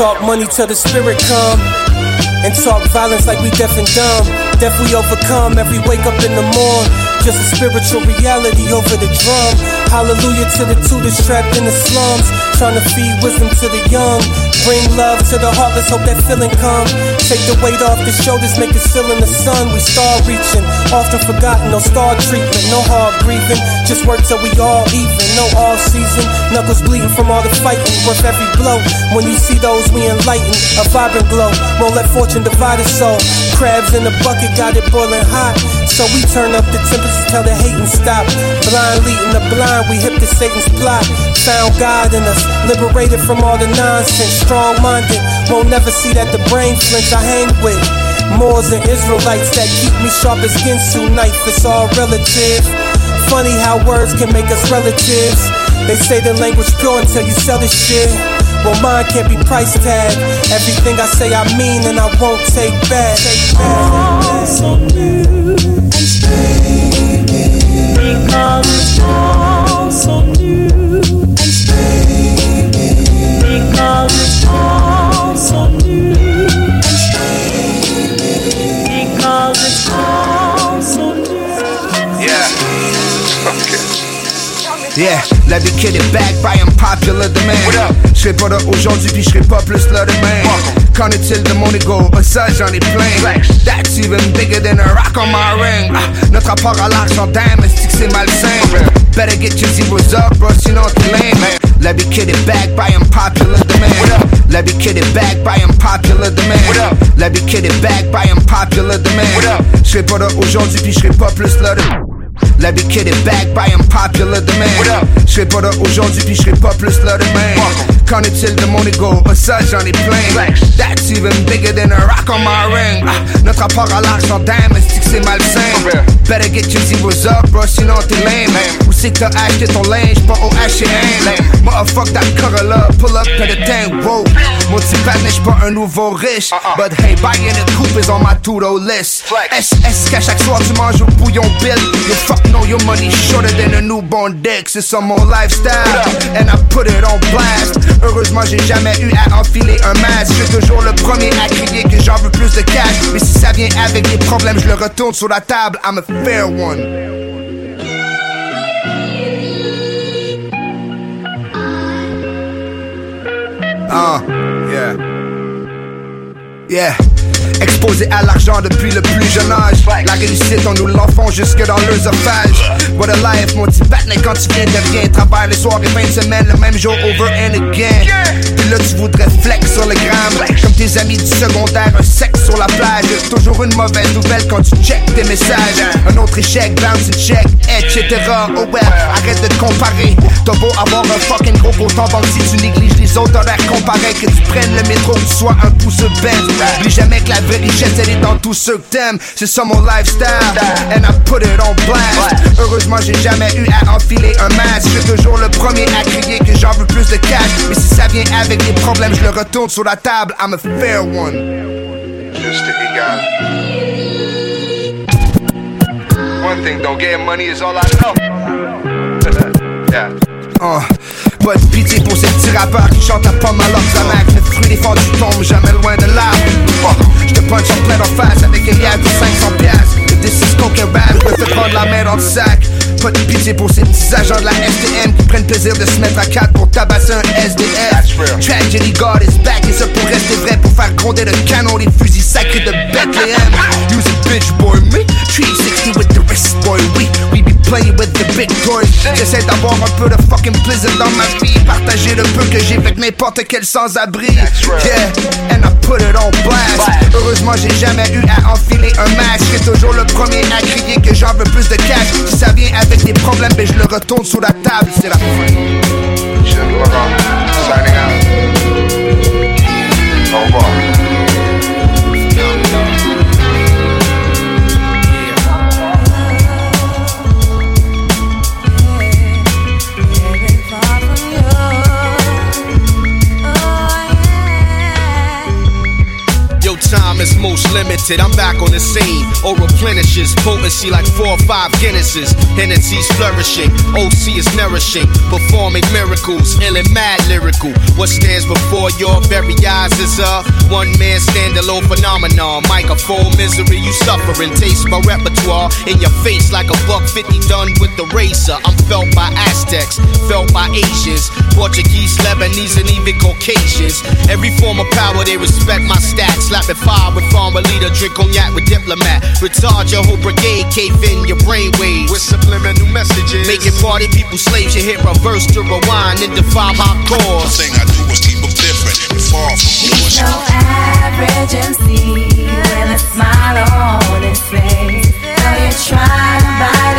Talk money till the spirit come. And talk violence like we deaf and dumb. Deaf we overcome every wake up in the morn. Just a spiritual reality over the drum. Hallelujah to the tutors trapped in the slums. Trying to feed wisdom to the young. Bring love to the heartless, hope that feeling come. Take the weight off the shoulders, make it still in the sun. We start reaching, often forgotten, no star treatment, no hard breathing. Just work till we all even, no all season. Knuckles bleeding from all the fighting, worth every blow. When you see those, we enlighten, a vibrant glow. Won't let fortune divide us soul. Crabs in the bucket, got it boiling hot. So we turn up the temperature till the hating stop. Blind leading the blind, we hip to Satan's plot. Found God in us, liberated from all the nonsense. Strong minded, won't never see that the brain flinch I hang with. Moors and Israelites that keep me sharp as Ginsu knife, it's all relative. Funny how words can make us relatives. They say the language pure until you sell the shit. Well, mine can't be price tag. Everything I say I mean, and I won't take back. Take back. So new so new. Because it's all so new. Yeah, la kid est back by unpopular demand. Je serai pas là aujourd'hui puis je serai pas plus là demain. Qu'en est-il de mon ego? Un ça j'en ai plein. That's even bigger than a rock on my ring. Ah, notre rapport à l'argent, damn, est-ce que c'est malsain? Better get your zeros up, bro, sinon t'es lame. La kid est back by unpopular demand. La kid est back by unpopular demand. La kid est back by unpopular demand. Je serai pas là aujourd'hui puis je serai pas plus là demain. La kid est back by unpopular demand. Je serai pas là aujourd'hui puis je serai pas plus là demain. Qu'en est-il de mon ego? Ça, j'en ai plein. That's even bigger than a rock on my ring. Ah, notre rapport à l'argent, damn, est que c'est malsain? Better get your zeros up, bro, sinon t'es lame. Où c'est que t'as acheté ton linge? Pas au H&M. Motherfuck that Corolla, pull up to the tank, whoa. Mon petit pat n'est pas un nouveau riche. But hey, buying a coupe is on my to-do list. SS qu'à chaque soir tu manges au bouillon bill. You fuck know your money shorter than a newborn dick. C'est ça mon lifestyle. And I put it on blast. Heureusement, j'ai jamais eu à enfiler un masque. Je suis toujours le premier à crier que j'en veux plus de cash. Mais si ça vient avec des problèmes, je le retourne sur la table. I'm a fair one. Ah, yeah. Yeah. Exposé à l'argent depuis le plus jeune âge. La réussite, on nous l'enfant jusque dans l'œsophage. What a life, mon petit batnet quand tu viens de rien. Travaille les soirs et fin de semaine, le même jour, over and again. Puis là, tu voudrais flex sur le gramme. Comme tes amis du secondaire, un sexe sur la plage. Toujours une mauvaise nouvelle quand tu check tes messages. Un autre échec, bounce check, etc. Oh well, arrête de te comparer. T'as beau avoir un fucking gros compte en si tu négliges les autres, t'as l'air comparé. Que tu prennes le métro, tu sois un pouce ben. N'oublie jamais que la vraie richesse, elle est dans tout ce que t'aimes. C'est ça mon lifestyle, and I put it on blast. Heureusement, j'ai jamais eu à enfiler un masque. Je suis toujours le premier à crier que j'en veux plus de cash. Mais si ça vient avec des problèmes, je le retourne sur la table. I'm a fair one. Just to égal. One thing, don't get money is all I know. yeah. Uh, pas de pitié pour ces petits rappeurs qui chantent à pas mal sa mec Le fruit des fonds du tombe jamais loin de là. Je te punch en plein en face avec un gars de 500 piastres. This is coke and rap, je me fais prendre la main dans le sac. Pas de pitié pour ces petits agents de la STM Qui prennent plaisir de se mettre à quatre pour tabasser un SDF Tragedy God is back et ça pour rester vrai Pour faire gronder le canon des fusils sacrés de Bethlehem Use a bitch boy, me. 360 with the wrist boy, we We playing with the big toys J'essaie d'avoir un peu de fucking plaisir dans ma vie. Partager le peu que j'ai avec n'importe quel sans-abri. Yeah, and I put it on blast. Heureusement j'ai jamais eu à enfiler un masque. Je suis toujours le premier à crier que j'en veux plus de cash. Si ça vient avec des problèmes, ben je le retourne sous la table. C'est la fin limited. I'm back on the scene. Or replenishes potency like four or five Guinnesses. Hennessy's flourishing. OC is nourishing. Performing miracles. Ill and mad lyrical. What stands before your very eyes is a one man standalone phenomenon. Microphone misery you suffering. Taste my repertoire in your face like a buck fifty done with the razor. I'm felt by Aztecs, felt by Asians, Portuguese, Lebanese, and even Caucasians. Every form of power they respect my stats. Slapping it fire with farmer leader, drink cognac with diplomat. Retard your whole brigade, cave in your brainwaves. With subliminal messages. Making party people slaves, you hit reverse to rewind and defy my cause. thing I do is keep them different and far from yours. So average MC with a smile on his face. Though you try to bite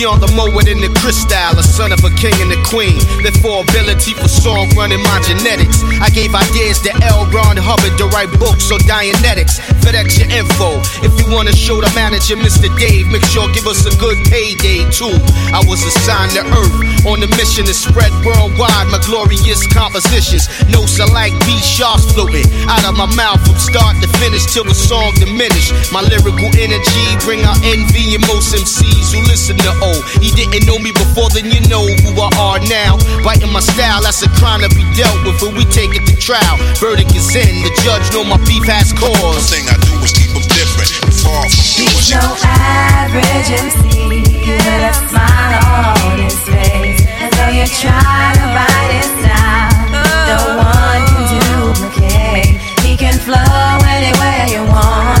beyond the moed and the crystal, a son of a king and a queen. That for ability for song running my genetics. I gave ideas to L. Ron Hubbard to write books on Dianetics. FedEx your info. If you wanna show the manager, Mr. Dave, make sure give us a good payday too. I was assigned to Earth on a mission to spread worldwide my glorious compositions. Notes are like B sharps floating out of my mouth from start to finish till the song diminish. My lyrical energy bring out envy in most MCs who listen to O. He didn't know me before, then you know who I are now. Biting my style, that's a crime to be dealt with when we take it to trial. Verdict is in, the judge know my beef has cause. thing I do is keep them different far from yours. He's no average MC with a smile on his face. And though you try to bite his style, no one can duplicate. He can flow anywhere you want.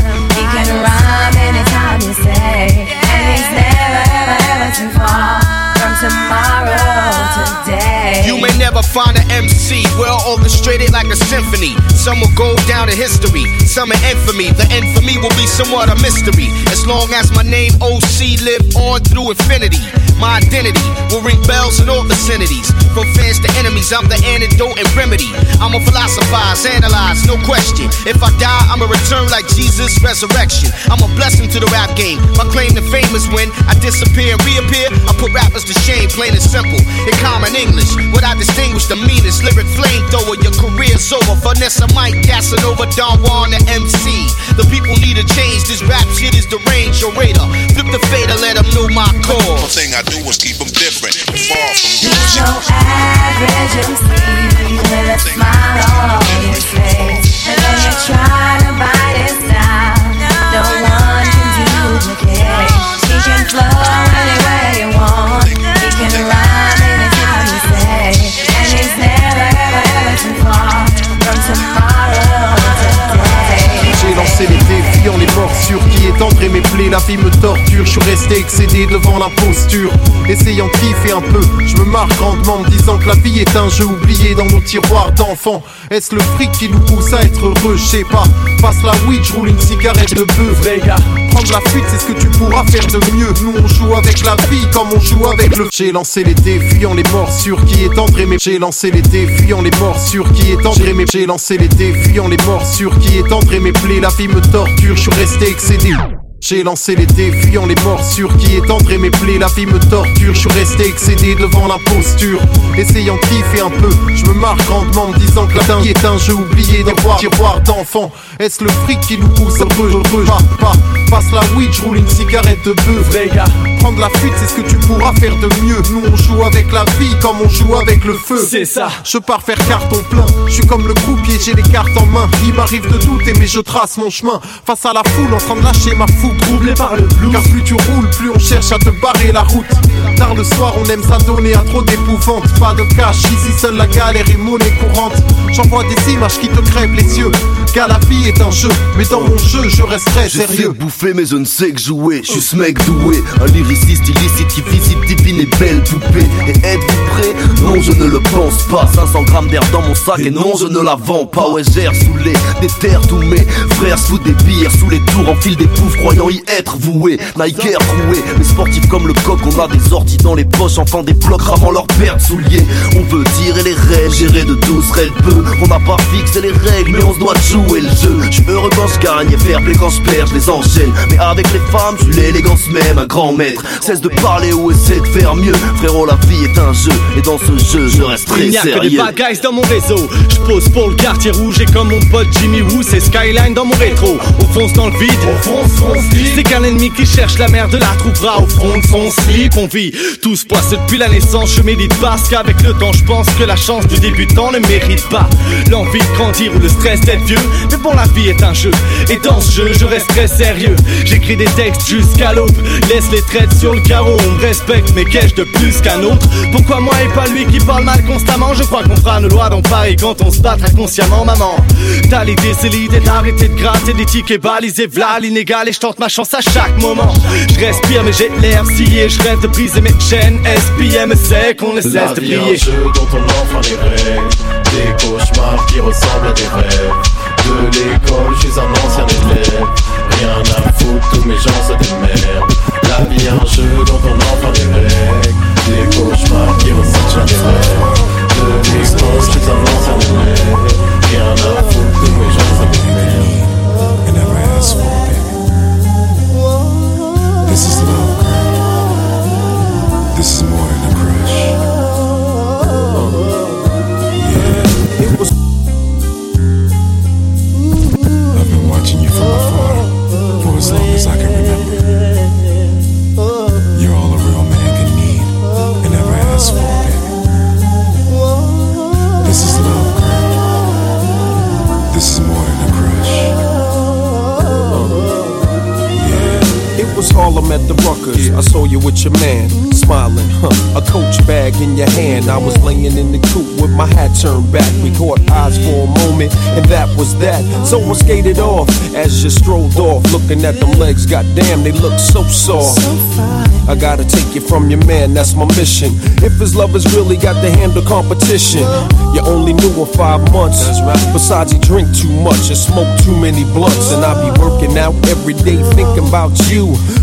Find an MC well orchestrated like a symphony. Some will go down in history, some in infamy. The me will be somewhat a mystery. As long as my name OC live on through infinity, my identity will ring bells in all vicinities. From fans to enemies, I'm the antidote and remedy. I'm a philosophize, analyze, no question. If I die, I'ma return like Jesus' resurrection. I'm a blessing to the rap game. My claim to fame is when I disappear and reappear. I put rappers to shame, plain and simple. In common English, what I distinguish the meanest. Lyric flamethrower, your career's over. Vanessa Mike, gassing over Don Juan, the MC. The people need a change. This rap shit is deranged. Your radar, flip the fader, let them know my One cause. thing I do is keep them different and far from You're no average MC with a smile on his face. And when you try to bite momento étendraient mes plaies, la vie me torture, je suis resté excédé devant l'imposture, essayant de kiffer un peu, je me marre grandement en me disant que la vie est un jeu oublié dans nos tiroirs d'enfants. Est-ce le fric qui nous pousse à être heureux, je sais pas. Passe la weed, je roule une cigarette de bœuf, vrai gars. Prendre la fuite, c'est ce que tu pourras faire de mieux. Nous on joue avec la vie comme on joue avec le. J'ai lancé les défis en les morsures qui étendraient mes. J'ai lancé les défis en les morsures qui étendraient mes. J'ai lancé les défis en les morsures qui étendraient mes plaies. La vie me torture, je suis resté excédé. J'ai lancé les défis en les morsures qui étendraient mes plaies, la vie me torture, je suis resté excédé devant l'imposture, essayant de kiffer un peu, je me marre grandement en me disant que la dingue est un jeu oublié dans tiroir d'enfant. Est-ce le fric qui nous pousse heureux, heureux, pas, pas, passe la weed, je roule une cigarette de bœuf, vrai gars. Prendre la fuite, c'est ce que tu pourras faire de mieux. Nous on joue avec la vie comme on joue avec le feu. C'est ça. Je pars faire carton plein. Je suis comme le croupier, j'ai les cartes en main. Il m'arrive de douter, mais je trace mon chemin. Face à la foule, en train de lâcher ma troublé par le blues. Car plus tu roules, plus on cherche à te barrer la route. Tard le soir, on aime s'adonner à trop d'épouvante. Pas de cash, ici seule la galère est monnaie courante. J'envoie des images qui te crèvent les yeux. Car la vie est un jeu, mais dans mon jeu, je resterai sérieux. bouffer mais je ne sais que jouer Je suis ce mec doué Un lyriciste illicite qui visite divine et belle poupée Et êtes-vous prêts Non je ne le pense pas 500 grammes d'air dans mon sac et non je ne la vends pas Ouais sous les des terres tous mes frères sous des bières Sous les tours en fil des poufs croyant y être voués Nike troué. Les sportifs comme le coq on a des orties dans les poches Enfants des blocs avant leur paire de souliers. On veut tirer les rêves gérer de douce rêves peu On n'a pas fixé les règles mais on se doit de jouer le jeu. Je suis heureux quand je gagne et fair play quand je perds je les enchaîne. Mais avec les femmes je suis l'élégance même un grand maître. Cesse de parler ou essaie de faire mieux. Frérot la vie est un jeu. Et dans ce jeu je reste très Il n'y a que des sérieux. guys dans mon réseau. Je pose pour le quartier rouge et comme mon pote Jimmy Woo, c'est Skyline dans mon rétro. On fonce dans le vide. On fonce, fonce, C'est qu'un ennemi qui cherche la merde la trouvera au fond de son slip. On vit tous poisseux depuis la naissance. Je médite parce qu'avec le temps, je pense que la chance du débutant ne mérite pas l'envie de grandir ou le stress d'être vieux. Mais bon, la vie est un jeu. Et dans ce jeu, je reste très sérieux. J'écris des textes jusqu'à l'aube. Laisse les traites sur le carreau. On me respecte, mais qu'ai-je de plus qu'un autre? Pourquoi moi et pas lui qui parle mal constamment? Je crois qu'on fera nos lois dans Paris quand on se battra consciemment, maman. T'as l'idée, c'est l'idée d'arrêter de gratter des tickets balisés, v'là l'inégal et je tente ma chance à chaque moment. Je respire, mais j'ai l'air scié. Je rêve de briser mes chaînes. SPM sait qu'on ne La cesse de vie est un prier. jeu dont on enfreint les règles Des cauchemars qui ressemblent à des rêves De l'école, je suis un ancien élève Rien à foutre, tous mes gens des merdes La vie est un jeu dont on enfreint les règles Des cauchemars qui ressemblent à des rêves De l'école, je suis un ancien élève Rien à foutre, tous mes gens c'est des This is love, girl. This is time at the Ruckers, I saw you with your man, smiling, huh? A coach bag in your hand. I was laying in the coop with my hat turned back. We caught eyes for a moment, and that was that. So I skated off as you strolled off, looking at them legs. Goddamn, they look so soft. I gotta take you from your man, that's my mission. If his lovers really got to handle competition, you only knew him five months. Besides, he drink too much and smoke too many blunts. And I be working out every day thinking about you.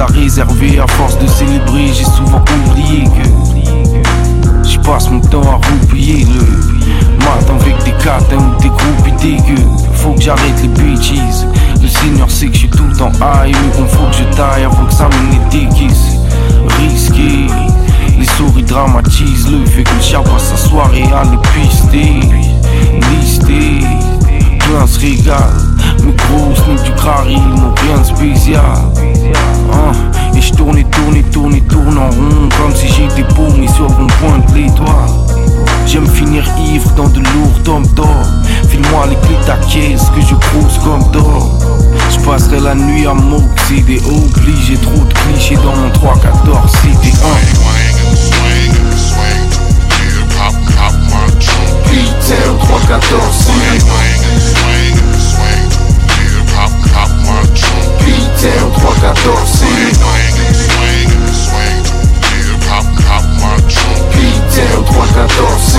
A réservé à force de célébrer. J'ai souvent oublié que Je passe mon temps à roupiller le matin avec des catins ou des groupes dégueux Faut que j'arrête les bitches Le seigneur sait que je suis tout le temps high Mais faut que je taille avant que ça me déguise Risqué les souris dramatisent le fait que le chat passe sa soirée à les pister Listé plein se régale Du crari n'ont rien de spécial Hein, Et je tourne et tourne et tourne tourne en rond Comme si j'étais paumé sur le rond-point de l'étoile J'aime finir ivre dans de lourds tomes d'or File-moi les clés ta caisse que je crouse comme d'or Je passerai la nuit à m'oxyder Obligé trop de clichés dans mon 314 cité 1 Terre aux trois quatorze Terre aux trois quatorze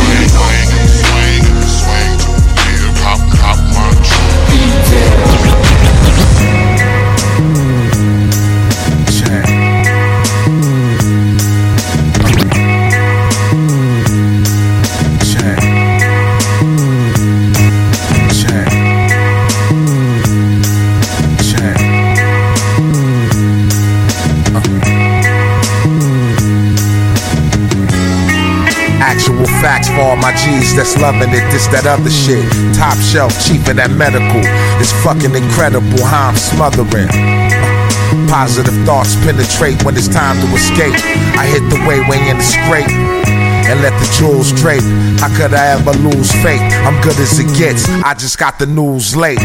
all my G's that's loving it, this, that other shit. Top shelf, cheaper than medical. It's fucking incredible how I'm smothering. Positive thoughts penetrate when it's time to escape. I hit the way way in the scrape and let the jewels drape. How could I ever lose faith? I'm good as it gets. I just got the news late.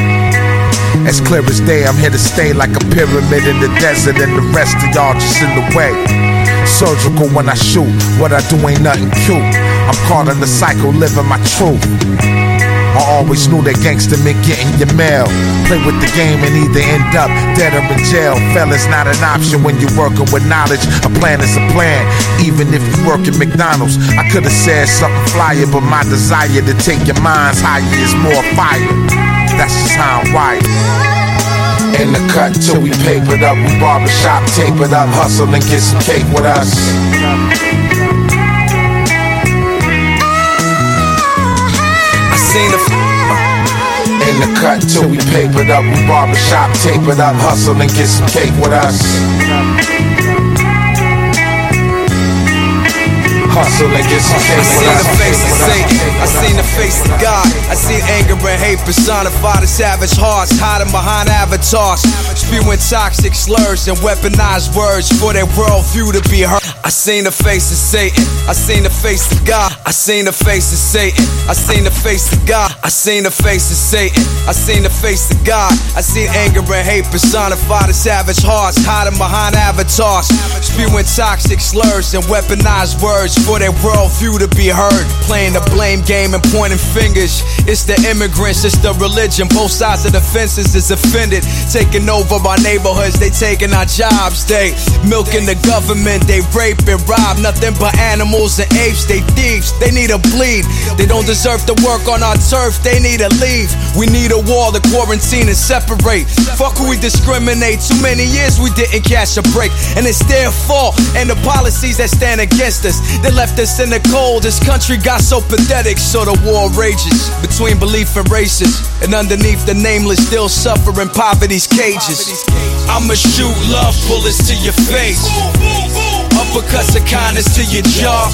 As clear as day, I'm here to stay like a pyramid in the desert, and the rest of y'all just in the way. Surgical when I shoot, what I do ain't nothing cute. I'm caught in the cycle, living my truth. I always knew that gangster meant getting your mail. Play with the game and either end up dead or in jail. Fellas not an option when you're working with knowledge. A plan is a plan, even if you work at McDonald's. I could have said something flyer, but my desire to take your minds higher is more fire. That's just how I'm wired. In the cut till we paper it up, we barbershop tape it up, hustle and get some cake with us. The uh, In the cut till we papered up, we barbershop tape it up, hustle and get some cake with us. And get some cake I seen the face of. Satan. I seen the face of God. I seen anger and hate personified as savage hearts, hiding behind avatars, spewing toxic slurs and weaponized words for their worldview to be heard. I seen the face of Satan. I seen the face of God. I seen the face of Satan. I seen the face of God. I seen the face of Satan. I seen the face of God. I seen anger and hate personified as savage hearts, hiding behind avatars, spewing toxic slurs and weaponized words for their worldview to be heard. Playing the blame game and pointing fingers. It's the immigrants, it's the religion. Both sides of the fences is offended. Taking over our neighborhoods, they taking our jobs. They milking the government, they rape and rob. Nothing but animals and apes, they thieves. They need a bleed. They don't deserve to work on our turf, they need to leave. We need a wall to quarantine and separate. Fuck who we discriminate. Too many years we didn't catch a break. And it's their fault and the policies that stand against us. They left us in the cold. This country got so pathetic, so the war rages between belief and races. And underneath the nameless, still suffering poverty's cages. I'ma shoot love bullets to your face. Uppercuts of kindness to your jaw.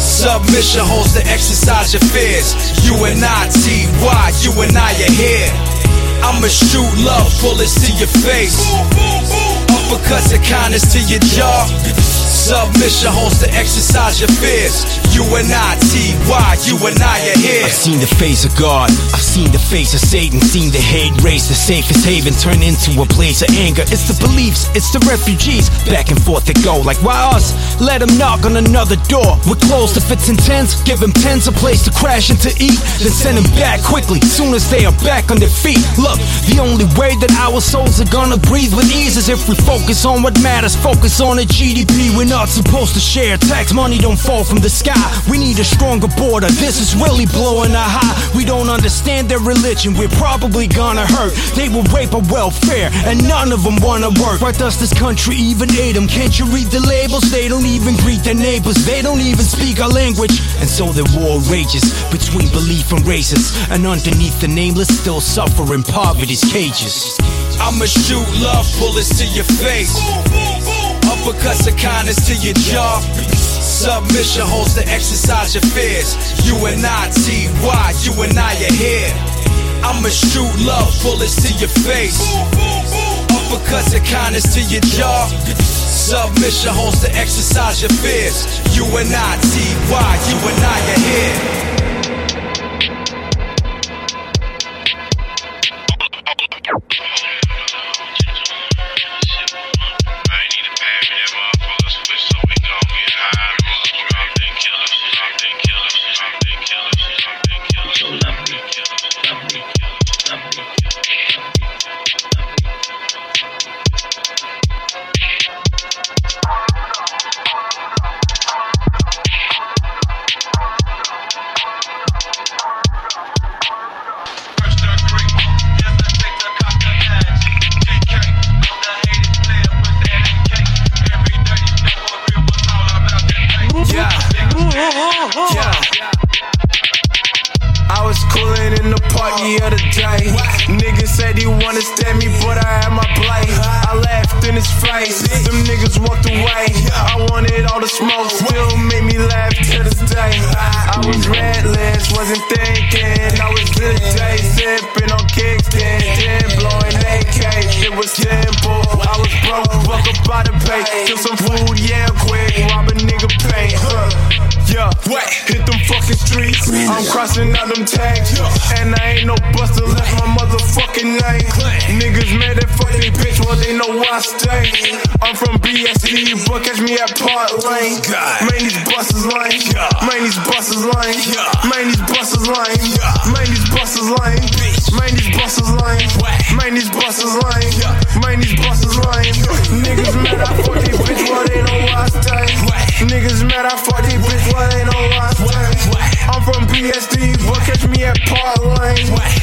Submission holds to exercise your fears. You and I, T.Y., you and I are here. I'ma shoot love bullets to your face. Uppercuts of kindness to your jaw. Submission holds to exercise your fears. You and I, T.Y., you and I are here. I've seen the face of God. I've seen the face of Satan. Seen the hate race, the safest haven turn into a place of anger. It's the beliefs, it's the refugees. Back and forth they go. Like, why us? Let them knock on another door. We're closed if it's intense. Give them tens a place to crash and to eat. Then send them back quickly, soon as they are back on their feet. Look, the only way that our souls are gonna breathe with ease is if we focus on what matters. Focus on the GDP. We're not supposed to share. Tax money don't fall from the sky. We need a stronger border. This is really blowing a high. We don't understand their religion. We're probably gonna hurt. They will rape our welfare, and none of them wanna work. Why does this country even hate them? Can't you read the labels? They don't even greet their neighbors. They don't even speak our language. And so the war rages between belief and races. And underneath the nameless, still suffering poverty's cages. I'ma shoot love bullets to your face. Uppercuts of kindness to your jaw. Submission holds to exercise your fears. You and I, T.Y., you and I are here. I'ma shoot love bullets to your face. Uppercuts of kindness to your jaw. Submission holds to exercise your fears. You and I, T.Y., you and I are here. in the other day. Niggas said he wanna stand me, but I had my blade. I laughed in his face. Them niggas walked away. I wanted all the smoke, From but catch me at Park Lane. Man, these buses lame. Man, these buses lame. Man, these buses lame. Man, these buses lame. Man, these buses lame. Man, these buses lame. Man, these buses lame. Niggas mad I fuck these bitch, well they know where I stay. Niggas mad I fuck these bitch, well they know where I stay. I'm from BSD, but catch me at Park Lane.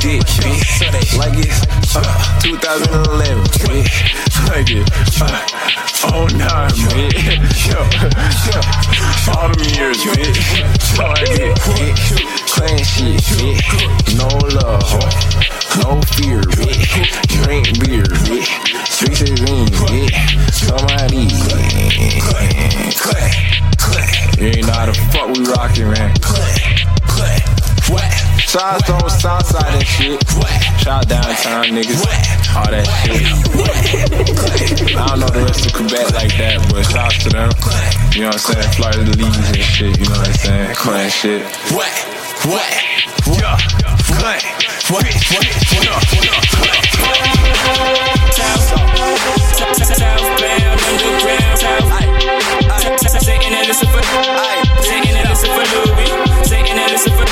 Dick, bitch. Like it's uh, 2011, bitch. Like it. Uh, oh, bitch. Yo, yo. Years, bitch. So I get, bitch. Shit, bitch. No love, no fear, bitch. Drink beer, bitch. Sweet sixteen, bitch. Somebody, You ain't know how the fuck we rockin', man. Out to those Southside and shit. Shout out downtown niggas. All that shit. I don't know the rest of Quebec like that, but shout to them. You know what I'm saying? Florida the leaves and shit. You know what I'm saying? That shit. What? What? Yeah. What? What? Southbound, underground, south. Sitting and listen for, sitting and listen for Louis, sitting and listen for,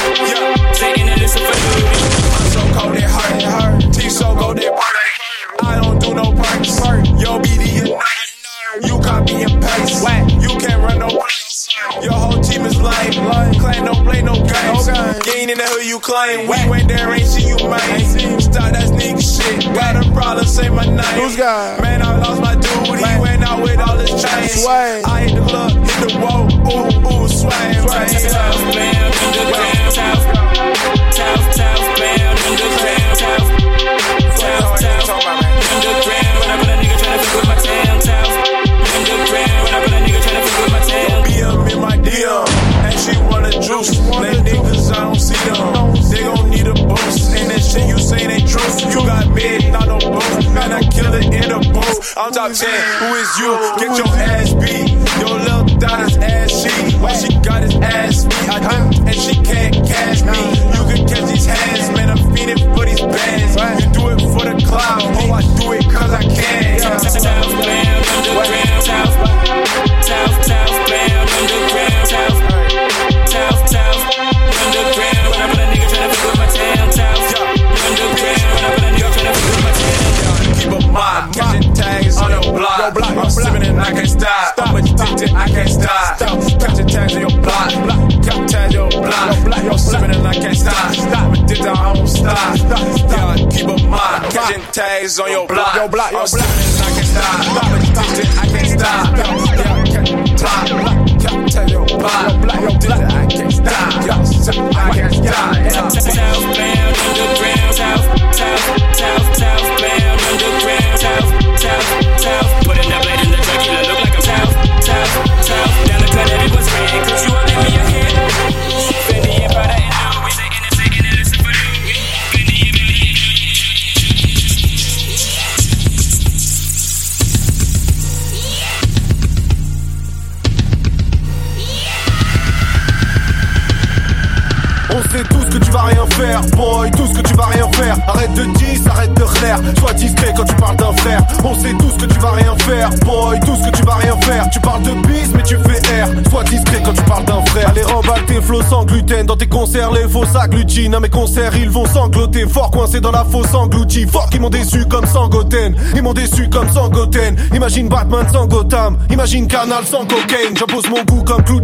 You copy and paste. You can't run no place. Your whole team is lame. Claim don't play no games. Gain in the hood you claim. We went there, ain't see you made. Start that nigga shit. Got a problem, say my name. Who's got? Man, I lost my dude. He went out with all his chains. I hit the look, hit the wall. Ooh, ooh, swang. Southbound, underground, I'm top 10, who is you? Get your ass beat. Your little daughter's ass she. Why she got his ass beat? I dip and she can't catch me. You can catch these hands, man. I'm feeding for these bands. You do it for the cloud. Oh, I do it cause I can. Can't stop. Catching tags on your block. Catching tags on your block. I'm sipping and I can't stop. I'm addicted, I won't stop. Yeah, keep a mind. Catching tags on your block. I'm sipping and I can't stop. I'm addicted, I can't stop. Yeah, catching tags. Catching tags on your block. I'm addicted, I can't stop. Yeah, sipping, I can't stop. Yeah. Southbound, underground, south, south, south, southbound, underground, south, south, south. Tu vas rien faire, boy, tout ce que tu vas rien faire. Arrête de dire, arrête de clair. Sois discret quand tu parles d'un frère. On sait tous que tu vas rien faire, boy, tout ce que tu vas rien faire. Tu parles de bis, mais tu fais R. Sois discret quand tu parles d'un frère. Allez, remballe tes flots sans gluten. Dans tes concerts, les faux s'agglutinent. À mes concerts, ils vont sangloter. Fort coincé dans la fausse engloutie. Fort qu'ils m'ont déçu comme Sangoten. Ils m'ont déçu comme Sangoten. Imagine Batman sans Gotham. Imagine Canal sans cocaine. J'impose mon goût comme clou.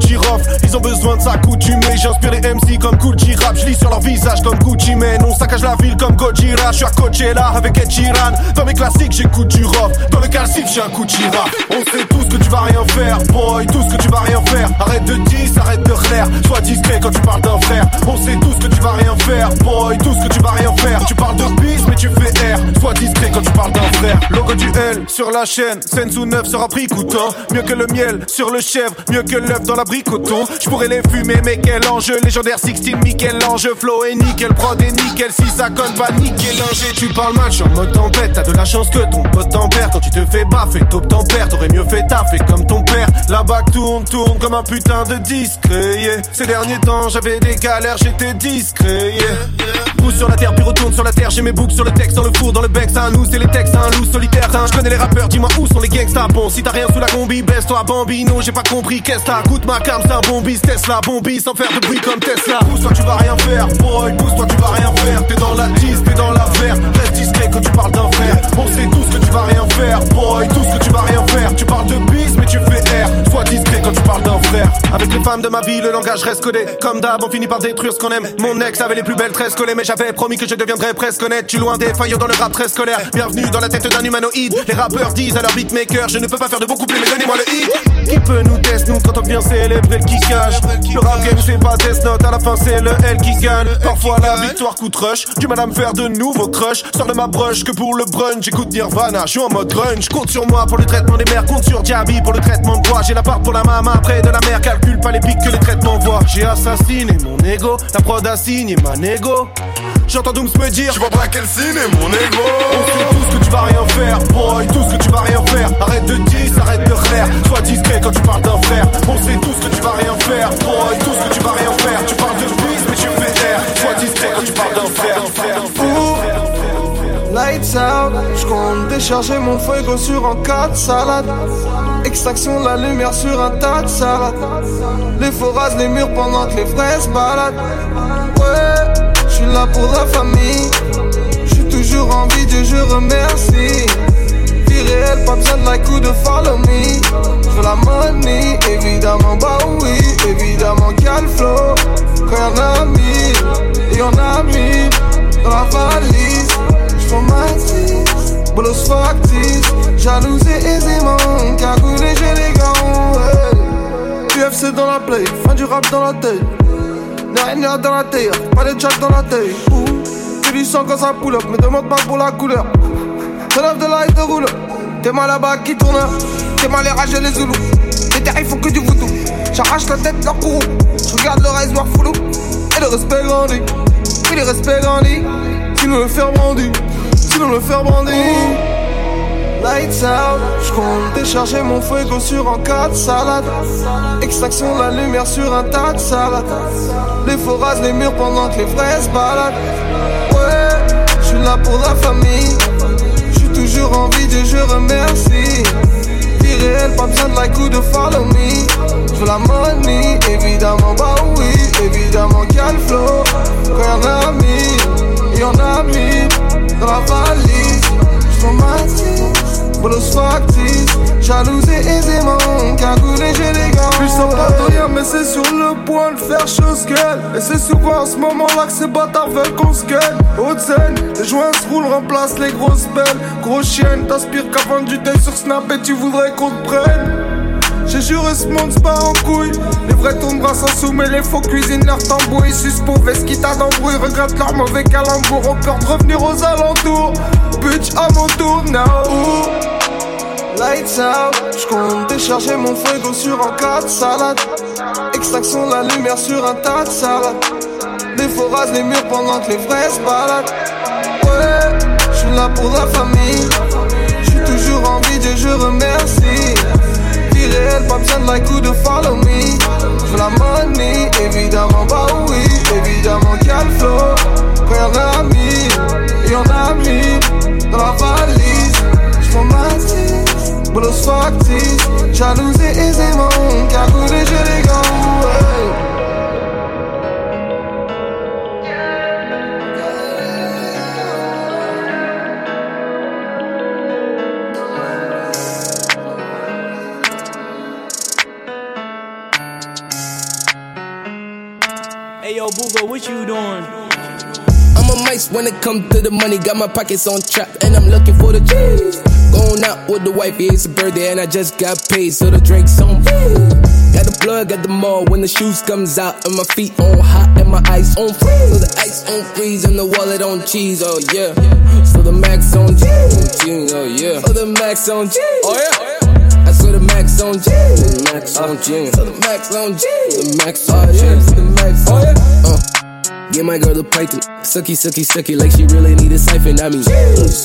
Ils ont besoin de s'accoutumer. J'inspire les MC comme cool Rap, je lis sur visage comme Gucci Mane On saccage la ville comme Gojira. Je suis à Coachella avec Ed Sheeran. Dans mes classiques j'écoute du rock. Dans le calcif j'ai un coup On sait tous que tu vas rien faire Boy, tout ce que tu vas rien faire. Arrête de dire, arrête de clair Sois discret quand tu parles d'un frère. On sait tous que tu vas rien faire Boy, tout ce que tu vas rien faire. Tu parles de bis mais tu fais R. Sois discret quand tu parles d'un frère. Logo du L sur la chaîne Sensu 9 sera pris coûtant. Mieux que le miel sur le chèvre Mieux que l'œuf dans la bricoton Je pourrais les fumer mais quel enjeu. Légendaire 16 Michel-Ange Flow et nickel Prod et nickel Si ça conne pas nickel. Angers Tu parles mal, je suis en mode tempête. T'as de la chance que ton pote tempère. Quand tu te fais baffer, taupe tempère T'aurais mieux fait taffer comme ton père. La bague tourne, tourne comme un putain de discret yeah. Ces derniers temps j'avais des galères J'étais discret yeah. Pousse sur la terre puis retourne sur la terre. J'ai mes boucles sur le texte, dans le four, dans le bec. C'est un nous, c'est les textes, un loup solitaire. Je connais les rappeurs, dis-moi où sont les gangsters. Bon si t'as rien sous la combi, baisse-toi bambino. J'ai pas compris qu'est-ce t'as? Goûte ma cam, c'est un bon bis Tesla, sans faire de bruit comme Tesla. Pousse-toi tu vas rien faire, boy, pousse-toi tu vas rien faire. T'es dans la 10, t'es dans la Reste discret quand tu parles d'un frère. On sait tous que tu vas rien faire, boy, tout ce que tu vas rien faire. Tu parles de bis mais tu fais R Sois discret quand tu parles d'un frère. Avec les femmes de ma vie, le langage reste codé. Comme d'hab, on finit par détruire ce qu'on aime. Mon ex avait les plus belles tresses collées Mais j'avais promis que je deviendrais presque honnête. Tu loin des faillots dans le rap très scolaire. Bienvenue dans la tête d'un humanoïde. Les rappeurs disent à leur beatmaker Je ne peux pas faire de beaucoup plus mais donnez-moi le hit. Qui peut nous tester nous quand on vient célébrer le kickage Le rap game c'est pas Death Note À la fin c'est le L qui gagne Parfois la victoire coûte rush. Du mal à me faire de nouveaux crush Sors de ma broche que pour le brunch J'écoute Nirvana, je suis en mode grunge. Compte sur moi pour le traitement des mers Compte sur Diaby pour le traitement de bois J'ai la part pour la maman près de la mer Calcule pas les pics que les traitements voient. J'ai assassiné mon ego, la prod a signé ma négo. J'entends Dooms me dire Tu vas braquer le ciné mon ego. On sait tout ce que tu vas rien faire Boy, tout ce que tu vas rien faire. Arrête de dire, arrête de faire Sois discret quand tu parles d'un frère. On sait tout ce que tu vas rien faire Boy, tout ce que tu vas rien faire. Tu parles de bise mais tu frère Lights out, je compte décharger mon fuego sur un 4 salade. Extraction de la lumière sur un tas de salade. Les rasent les murs pendant que les fraises baladent. Ouais, je suis là pour la famille. Je suis toujours en vie, Dieu je remercie. Pas besoin de like ou de follow me. Je veux la money, évidemment, bah oui, évidemment qu'il y a le flow. Quand y'en a mille, y'en a mille dans la valise. J'fais ma tisse, bolos factices, jalousé aisément, cagoulé j'ai les gants, ouais. UFC dans la play, fin du rap dans la tête. N'a dans la terre, pas de jack dans la tête. Ouh, que du sang quand ça pull up, me demande pas pour la couleur. Turn off the light roule, t'es mal là-bas qui tourne, t'es mal les rages et les zoulous. Les terres ils font que du voodoo, j'arrache la tête leur courroux. J'regarde le reste voir flou, et le respect grandit. Oui, le respect grandit, sinon le faire brandir sinon le faire brandir. Lights out, j'compte décharger mon fuego sur un 4 salade. Extraction de la lumière sur un tas de salade. Les rasent les murs pendant que les fraises baladent. Ouais, j'suis là pour la famille. Toujours en vie, Dieu je remercie. Vie réelle, pas besoin de like ou de follow me. J'veux la money, évidemment, bah oui, évidemment qu'il a le flow. Quand y'en a mille, y'en a mille dans la valise. Ma tisse, bolos factices. Jalousé aisément, cagoulé j'ai les gants. Puis sans pas de rien, mais c'est sur le point de faire chose qu'elle. Et c'est souvent à ce moment-là que ces bâtards veulent qu'on se gagne. Haute scène, les joints se roulent, remplacent les grosses belles. Grosse chienne, t'aspires qu'à vendre du thé sur Snap et tu voudrais qu'on te prenne. J'ai juré ce monde bat en couille Les vrais tournent bras sans sous mais les faux cuisinent leur tambour Ils suspendent veste qui t'a d'embrouille Regrettent leur mauvais calembour Ont peur de revenir aux alentours Bitch à mon tour now Lights out, j'compte décharger mon fuego sur un 4 salade Extraction de la lumière sur un tas de salade Les faux rasent les murs pendant que les fraises baladent. Ouais, j'suis là pour la famille. J'suis toujours en vie, Dieu je remercie. Vie réelle, pas besoin de like ou de follow me J'veux la money, évidemment bah oui. Évidemment qu'il le flow. Quand y'en a mille, y'en a mille Dans la valise, j'prends ma tisse Bolos factices, jalousé aisément Cagoulé j'ai les gants, ouais Hey yo, Boogo, what you doing? I'm a mice when it come to the money. Got my pockets on trap and I'm looking for the cheese. Going out with the wifey, it's a birthday and I just got paid, so the drinks on me. Got the plug at the mall when the shoes comes out and my feet on hot and my ice on freeze. So the ice on freeze and the wallet on cheese, oh yeah. So the max on cheese, oh yeah. So the max on cheese, oh yeah. I saw the max on G. The max on G. Oh, so the max oh, on G. The max on G. The max on G. Give my girl the python. Sucky, sucky, sucky, like she really need a siphon. I mean, jeez.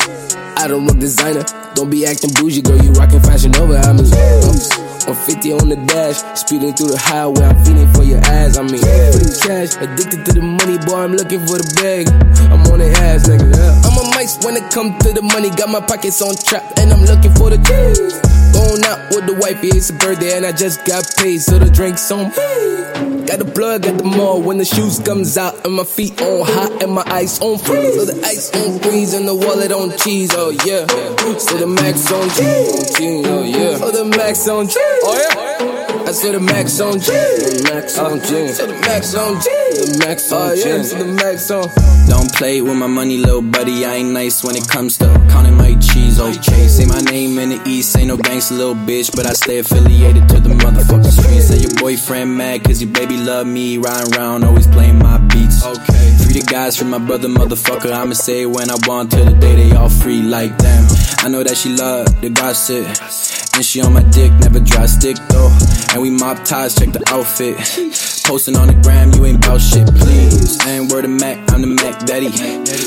I don't rock designer. Don't be acting bougie, girl. You rockin' fashion over. I mean, jeez. 150 on the dash, speeding through the highway. I'm feeling for your ass. I mean, for the cash, addicted to the money, boy. I'm looking for the bag. I'm on the ass, nigga. Yeah. I'm a mice when it come to the money. Got my pockets on trap, and I'm looking for the cheese. Going out with the wifey, it's a birthday, and I just got paid, so the drinks on me. Got the plug at the mall when the shoes comes out, and my feet on hot, and my ice on freeze. So the ice on freeze, and the wallet on cheese, oh yeah. So the max on cheese, oh yeah. So the max on cheese, oh yeah. I said the max on G, the max on uh, G, so the max on G, the max on uh, G, the max on. Don't play with my money, little buddy. I ain't nice when it comes to counting my cheese. Oh, okay, the east, ain't no gangsta little bitch, but I stay affiliated to the motherfucking streets. Say your boyfriend mad cause your baby love me, riding around always playing my beats. Okay, free the guys from my brother, motherfucker. I'ma say it when I want till the day they all free like them. I know that she love the gossip. And she on my dick, never dry stick though. And we mop ties, check the outfit. Posting on the gram, you ain't bout shit, please. And word of Mac, I'm the Mac Daddy.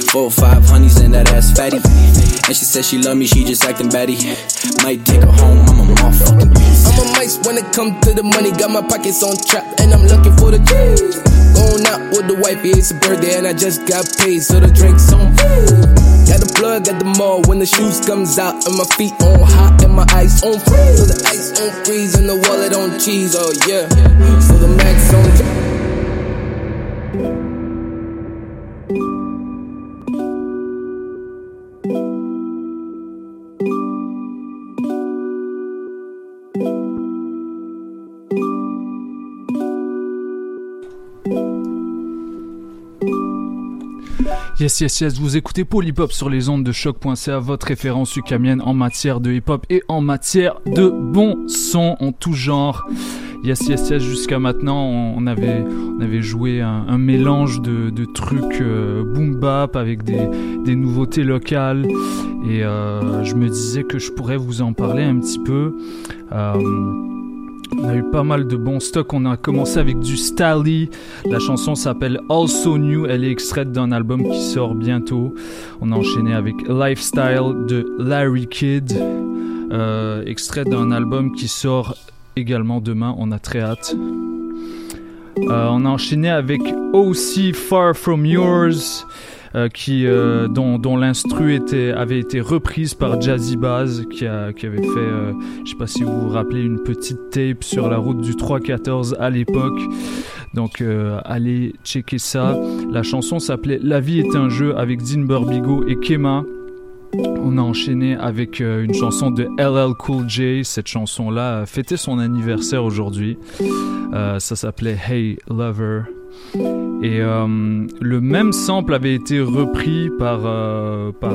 Four, five honeys and that ass fatty. And she said she love me, she just acting batty. Might take her home, I'm a motherfucking beast. I'm a mice when it come to the money. Got my pockets on trap, and I'm looking for the cheese. Going out with the wifey, it's a birthday, and I just got paid, so the drinks on me. Got the plug at the mall when the shoes comes out, and my feet on hot, and my ice on freeze. So the ice on freeze, and the wallet on cheese, oh yeah. So the max on. Yes, yes, yes, vous écoutez Polypop sur les ondes de choc.ca, votre référence ukamienne en matière de hip-hop et en matière de bon son en tout genre. Yes, yes, yes, jusqu'à maintenant, on avait, on avait joué un, mélange de, trucs euh, boom bap avec des, des nouveautés locales et euh, je me disais que je pourrais vous en parler un petit peu. Euh, on a eu pas mal de bons stocks. On a commencé avec du Stally. La chanson s'appelle Also New. Elle est extraite d'un album qui sort bientôt. On a enchaîné avec Lifestyle de Larry Kidd. Euh, extrait d'un album qui sort également demain. On a très hâte. Euh, on a enchaîné avec OC Far From Yours. Euh, qui, euh, dont, l'instru avait été reprise par Jazzy Baz, qui avait fait, euh, je sais pas si vous vous rappelez, une petite tape sur la route du 314 à l'époque. Donc euh, allez checker ça. La chanson s'appelait La vie est un jeu avec Dean Burbigo et Kema. On a enchaîné avec euh, une chanson de LL Cool J. Cette chanson-là fêtait son anniversaire aujourd'hui. Euh, ça s'appelait Hey Lover. Et euh, le même sample avait été repris par, par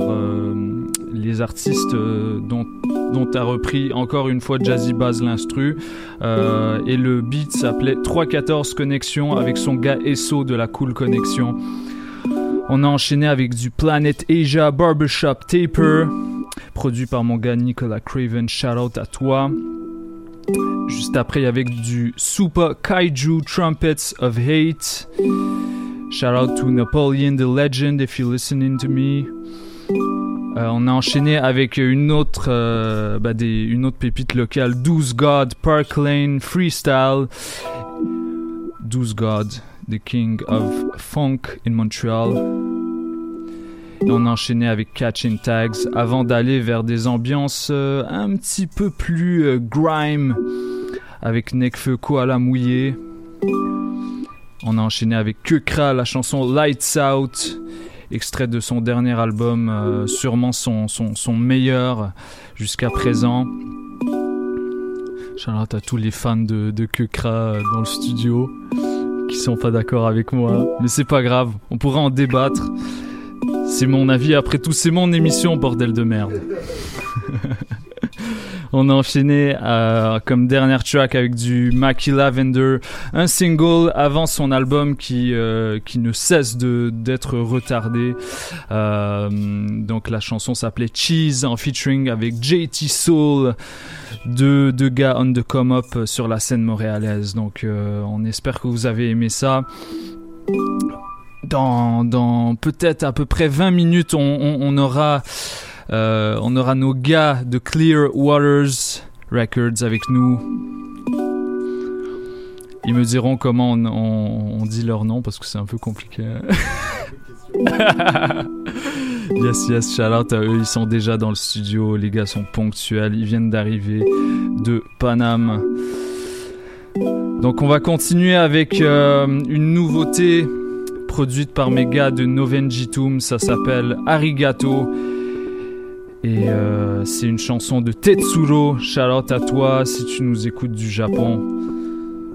les artistes dont, a repris encore une fois Jazzy Bass l'instru. Et le beat s'appelait 314 Connexion avec son gars Esso de la Cool Connexion. On a enchaîné avec du Planet Asia Barbershop Taper, produit par mon gars Nicolas Craven. Shout out à toi. Juste après, avec du Super Kaiju Trumpets of Hate. Shout out to Napoleon the Legend if you're listening to me. Euh, on a enchaîné avec une autre, euh, bah, une autre pépite locale, 12 God, Park Lane, Freestyle. 12 God, the King of Funk in Montreal. Et on a enchaîné avec Catching Tags avant d'aller vers des ambiances euh, un petit peu plus euh, grime avec Nekfeu Koala mouillé. On a enchaîné avec Kukra, la chanson Lights Out, extrait de son dernier album, euh, sûrement son, son, meilleur jusqu'à présent. Charlotte à tous les fans de, de Kukra dans le studio qui sont pas d'accord avec moi, mais c'est pas grave, on pourra en débattre. C'est mon avis, après tout, c'est mon émission, bordel de merde. On a enchaîné euh, comme dernière track avec du Mackie Lavender, un single avant son album qui euh, qui ne cesse de d'être retardé. Euh, donc la chanson s'appelait Cheese en featuring avec JT Soul, deux, deux gars on the come up sur la scène montréalaise. Donc on espère que vous avez aimé ça dans, peut-être à peu près 20 minutes, on aura, euh, on aura nos gars de Clear Waters Records avec nous. Ils me diront comment on, dit leur nom parce que c'est un peu compliqué. yes, yes, shout out à eux. Ils sont déjà dans le studio. Les gars sont ponctuels. Ils viennent d'arriver de Paname. Donc on va continuer avec euh, une nouveauté produite par mes gars de Novenjitum, ça s'appelle Arigato. Et euh, c'est une chanson de Tetsuro. Shout out à toi si tu nous écoutes du Japon.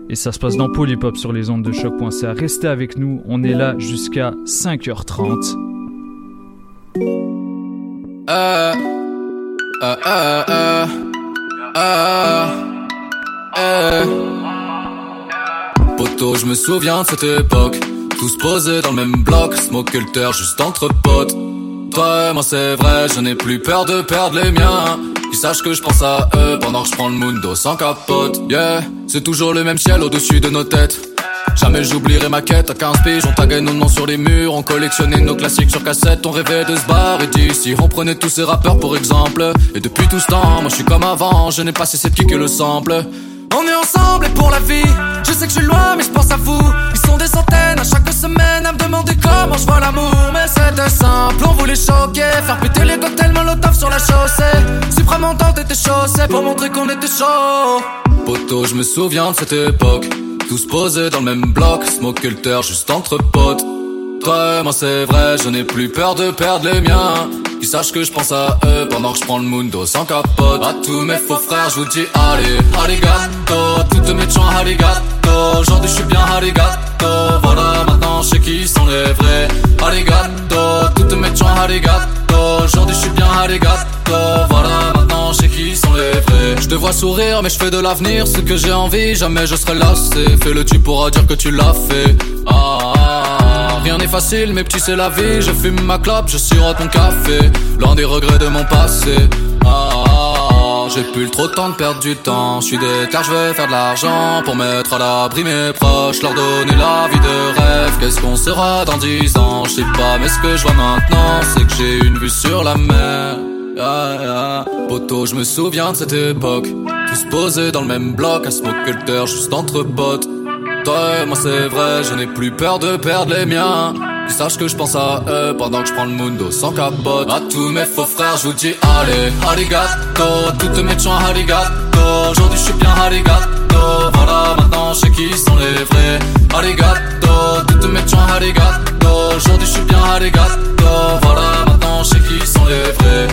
Et ça se passe dans Polypop sur les ondes de choc.ca. Restez avec nous, on est là jusqu'à 5h30. Euh, euh, euh, euh, euh, euh. Poto, je me souviens de cette époque. Tous posés dans le même bloc, smoke culture juste entre potes. Et moi c'est vrai, je n'ai plus peur de perdre les miens. Qu'ils sachent que je pense à eux pendant que je prends le mundo sans capote. Yeah, c'est toujours le même ciel au-dessus de nos têtes. Jamais j'oublierai ma quête à 15 piges, on taguait nos noms sur les murs, on collectionnait nos classiques sur cassette, on rêvait de se barrer d'ici, on prenait tous ces rappeurs pour exemple, et depuis tout ce temps, moi je suis comme avant, je n'ai pas cessé de kicker le sample. On est ensemble et pour la vie, je sais que je suis loin mais je pense à vous, ils sont des centaines à chaque semaine à me demander comment je vois l'amour, mais c'était simple, on voulait choquer, faire péter les cocktails molotov sur la chaussée, suprême entente était chaussée pour montrer qu'on était chaud. Poto, je me souviens de cette époque. Tous posés dans le même bloc, smoke culture juste entre potes. Et moi c'est vrai, je n'ai plus peur de perdre les miens. Qu'ils sachent que je pense à eux pendant que je prends le mundo sans capote. À tous mes faux frères, je vous dis allez, arigato. À toutes mes chants, arigato. Aujourd'hui je suis bien arigato. Voilà, maintenant je sais qui sont les vrais. Arigato, toutes mes chants, arigato. Aujourd'hui je suis bien arigato. Voilà, je sais sont les vrais. Te vois sourire, mais je fais de l'avenir ce que j'ai envie. Jamais je serai lassé. Fais le tu pourras dire que tu l'as fait. Ah, rien n'est facile, mais petit c'est la vie. Je fume ma clope, je sirote mon café. L'un des regrets de mon passé. Ah, j'ai plus trop le temps de perdre du temps. Je suis déter, je vais faire de l'argent pour mettre à l'abri mes proches, leur donner la vie de rêve. Qu'est-ce qu'on sera dans 10 ans? Je sais pas, mais ce que je vois maintenant, c'est que j'ai une vue sur la mer. Yeah, yeah. Poto, je me souviens de cette époque. Tous posés dans le même bloc, à smoke culture, juste entre potes. Toi et moi c'est vrai, je n'ai plus peur de perdre les miens. Qu'ils sachent que je pense à eux pendant que je prends le mundo sans capote. À tous mes faux frères, je vous dis allez, arigato. Toutes mes chants, arigato. Aujourd'hui je suis bien arigato. Voilà, maintenant sais qui sont les vrais. Arigato, toutes mes chants, arigato. Aujourd'hui je suis bien arigato. Voilà, maintenant sais qui sont les vrais.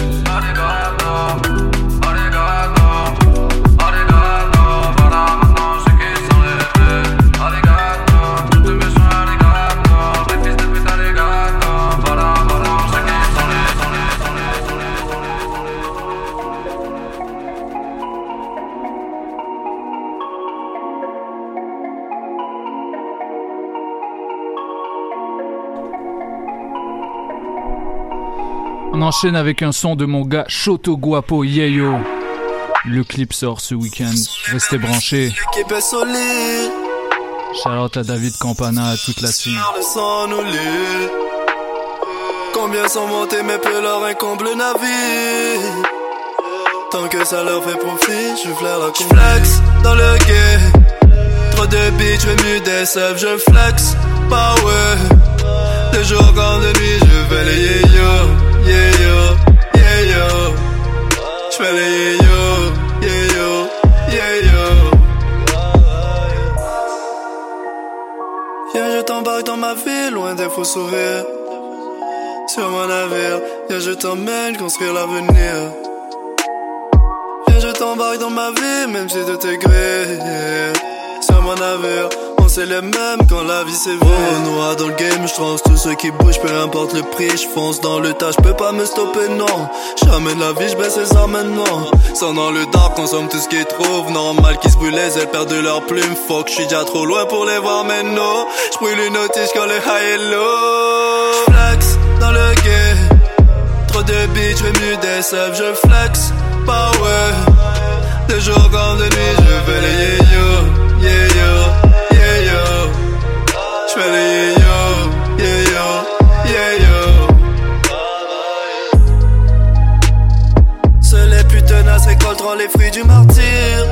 On enchaîne avec un son de mon gars Shoto Guapo Yeyo. Le clip sort ce week-end. Restez branchés. Shout à David Campana, à toute la team. Combien sont montés mes leur incombe le navire? Tant que ça leur fait profit, je flaire la flex dans le game Trop de bitch, je mieux des je flex Power De jour comme de nuit, je fais les yo Yeah yo, yeah les yeah yo, yeah yo Viens, je t'embarque dans ma vie, loin des faux. Sur mon navire, viens, je t'emmène construire l'avenir. Viens, je t'embarque dans ma vie, même si tout est gris. Sur mon navire, sait les mêmes quand la vie c'est vrai. Noir dans le game, je trans tout ce qui bouge, peu importe le prix. Je fonce dans le tas, je peux pas me stopper, non. Jamais de la vie, je baisse les armes maintenant. Sans dans le dark, consomme tout ce qu'ils trouvent. Normal qu'ils se brûlent les ailes, perdent de leur plume. Fuck, je suis déjà trop loin pour les voir maintenant. Je brûle une notice quand le high est low. Flex dans le game. Trop de bitch, je mieux des je flex. Power. De jour comme de nuit, je fais les yo, yeah yo, les fruits du martyr.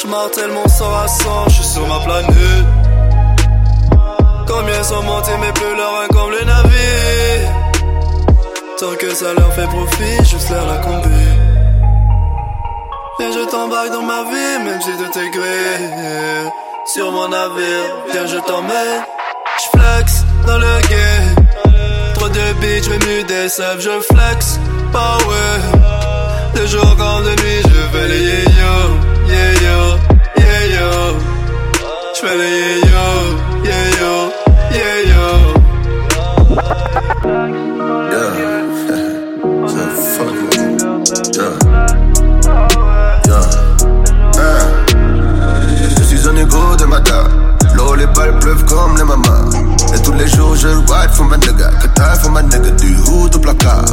Je martèle mon sang à sang, je suis sur ma planète. Combien sont montés mes peu leur incombe le navire? Tant que ça leur fait profit, juste leur la combi. Viens, je t'embarque dans ma vie, même si tout est gris. Sur mon navire, viens, je t'emmène. J'flex dans le game. Trop de bitch, je mieux des je flex. Power. De jour comme de nuit, je fais les yo, yeah yo, yeah yo. J'fais les yo, yeah yo, yeah yo. Yeah. so fuck it. Yeah. Yeah. Hein. Je suis un égo de matin. L'eau, les balles pleuvent comme les mamas tous les jours je ride for ma nigga. Que t'as for ma nigga du hood au placard.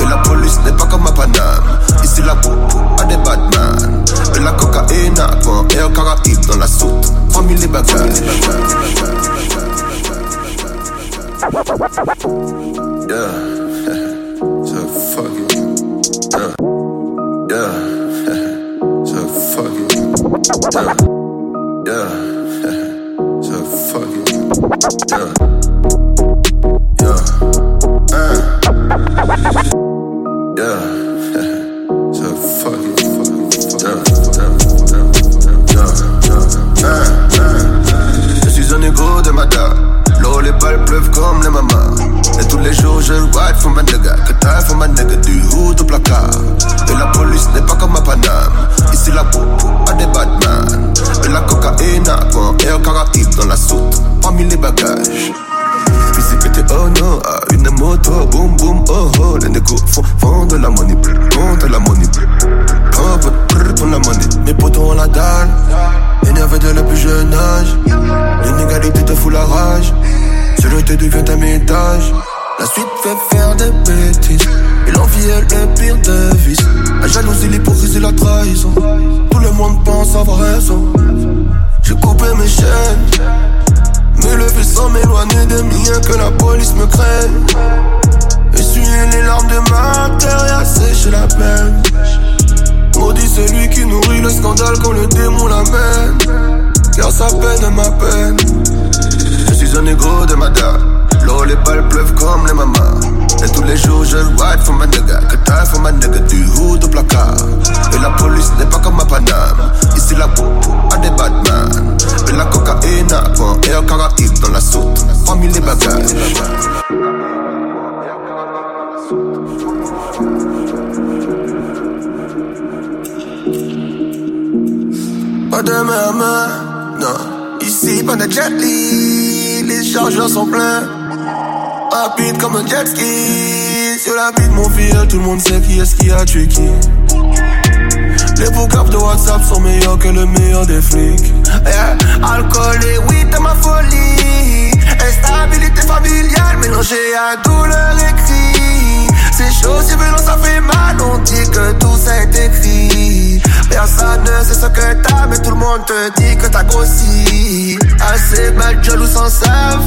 Et la police n'est pas comme à Paname. Ici la coupe a des Batman. Et la cocaïne quand et au Caraïbe dans la soute. Famille les bagages Yeah, so fuck it. Yeah, yeah, so fuck it. Yeah, yeah. Je suis un égo de ma. L'eau, les balles pleuvent comme les mamas. Et tous les jours je ride for ma nigga. Que t'as for ma nigga du hood au placard. Et la police n'est pas comme à Paname. Ici la popo a des badman. Et la cocaïne a quand Air Caraïbe dans la soute. Parmi les bagages. Ici pété oh no, ah, une moto, boum boum oh oh. Les négos font, de la money, font de la money. Votre prrr pour la money. Mes potos ont la dalle, énervé de le plus jeune âge. L'inégalité te fout la rage, te devient un métage. La suite fait faire des bêtises, et l'envie est le pire de vice. La jalousie, l'hypocrisie, la trahison. Tout le monde pense avoir raison. J'ai coupé mes chaînes. Me lever sans m'éloigner des miens que la police me craigne Essuyer les larmes de ma terre et assécher la peine Maudit celui qui nourrit le scandale quand le démon l'amène Car sa peine est ma peine Je suis un négro de ma dame L'eau, les balles pleuvent comme les mamas. Et tous les jours je ride for ma nigga. Que t'as for ma nigga du hood au placard. Et la police n'est pas comme à Paname. Ici la popo a des badman Et la cocaïne a quand Air Caraïbe dans la soute. Parmi les bagages. Pas de main de jet les chargeurs sont pleins. Rapide comme un jet ski. Sur la de mon fils, tout le monde sait qui est-ce qui a tué qui. Les vocabs de WhatsApp sont meilleurs que le meilleur des flics. Yeah. Alcool et weed de ma folie. Instabilité familiale mélangée à douleur et cri C'est chaud, si violent ça fait mal On dit que tout ça est écrit. Personne ne sait ce que t'as Mais tout le monde te dit que t'as grossi. Assez mal, jaloux sans savent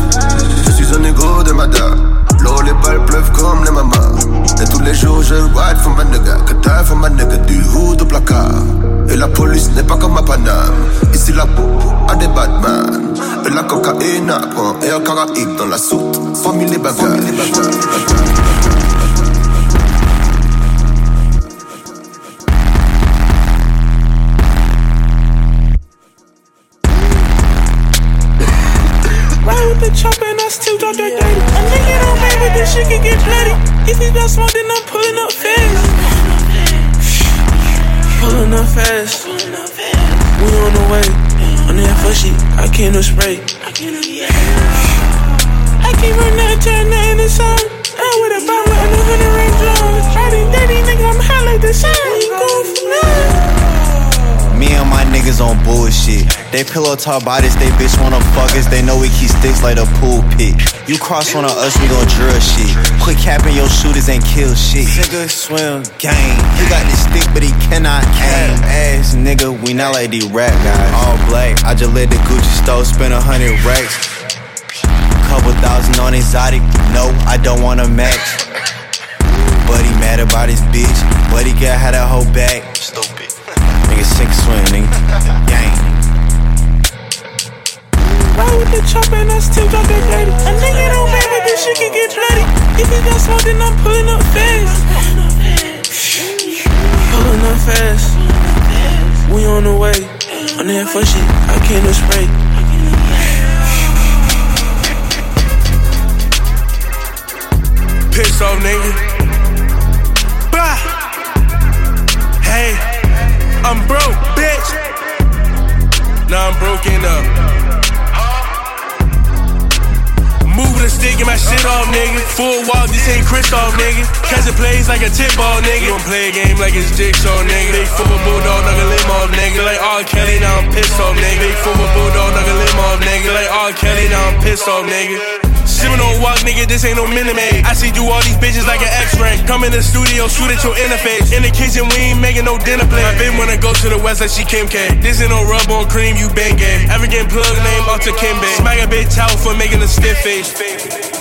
Je suis un négro de madame L'eau, les balles pleuvent comme les mamas. Et tous les jours je ride for ma nigga. Que t'as for ma nigga du hood au placard. Et la police n'est pas comme à Paname. Ici la popo a des badman Et la cocaïne a quand Air Caraïbe dans la soute. Famille les bagages Ride shit can get bloody. If he got smoke, then I'm pulling up fast. Pulling up fast. We on the way. On that for shit, I can't no spray. I can't run that turn that in the sun. I with a bomb with a hundred range long. Riding dirty, nigga, I'm high like the sun. We going for nothing. Me and my niggas on bullshit. They pillow talk bodies, they bitch wanna fuck us. They know we keep sticks like a pool pit. You cross one of us, we gon' drill shit. Quit capping your shooters and kill shit. Nigga swim game. He got this stick, but he cannot aim. Ass nigga, we not like these rap guys. All black. I just let the Gucci store spend a hundred racks. Couple thousand on exotic. No, I don't wanna match. But he mad about his bitch. But he got how that whole back. Nigga sink swim, nigga. Gang. Ride with the chopper and I still drop that dirty. A nigga don't but this shit can get bloody. If he got smoke, then I'm pulling up fast. Pulling up fast. We on the way. On that for shit, I can't no spray. Piss off, nigga. Bah! Hey, I'm broke, bitch. Now I'm broken up. Moving the stick and my shit off, nigga. Full walk, this ain't Christoph, nigga. Catch it plays like a tip ball, nigga. You gon' play a game like it's jigsaw, nigga. Big football bulldog, knock a limb off, nigga. Like R. Kelly, now I'm pissed off, nigga. Big football bulldog, knock a limb off, nigga. Like R. Kelly, now I'm pissed off, nigga. Sippin' on walk, nigga, this ain't no minute. I see through all these bitches like an X-ray. Come in the studio, shoot at your interface. In the kitchen, we ain't making no dinner plate. I been wanna go to the west like she Kim K. This ain't no rub on cream, you bang gay. African plug name up to Kimbe. Smack a bitch out for making a stiff face.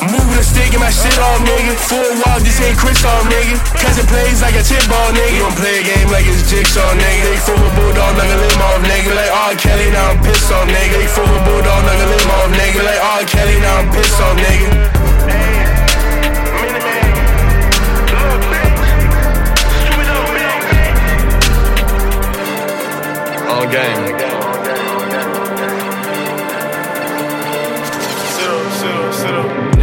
Move with a stick, get my shit off, nigga. Full walk, this ain't Chris off, nigga. Catching plays like a tip ball, nigga. You gon' play a game like it's jigsaw, nigga. They full of bulldog, like a limb off, nigga. Like R. Kelly, now I'm pissed off, nigga. They full of bulldog, like a limb off, nigga. Like R. Kelly, now I'm pissed off, nigga. On game. Nigga,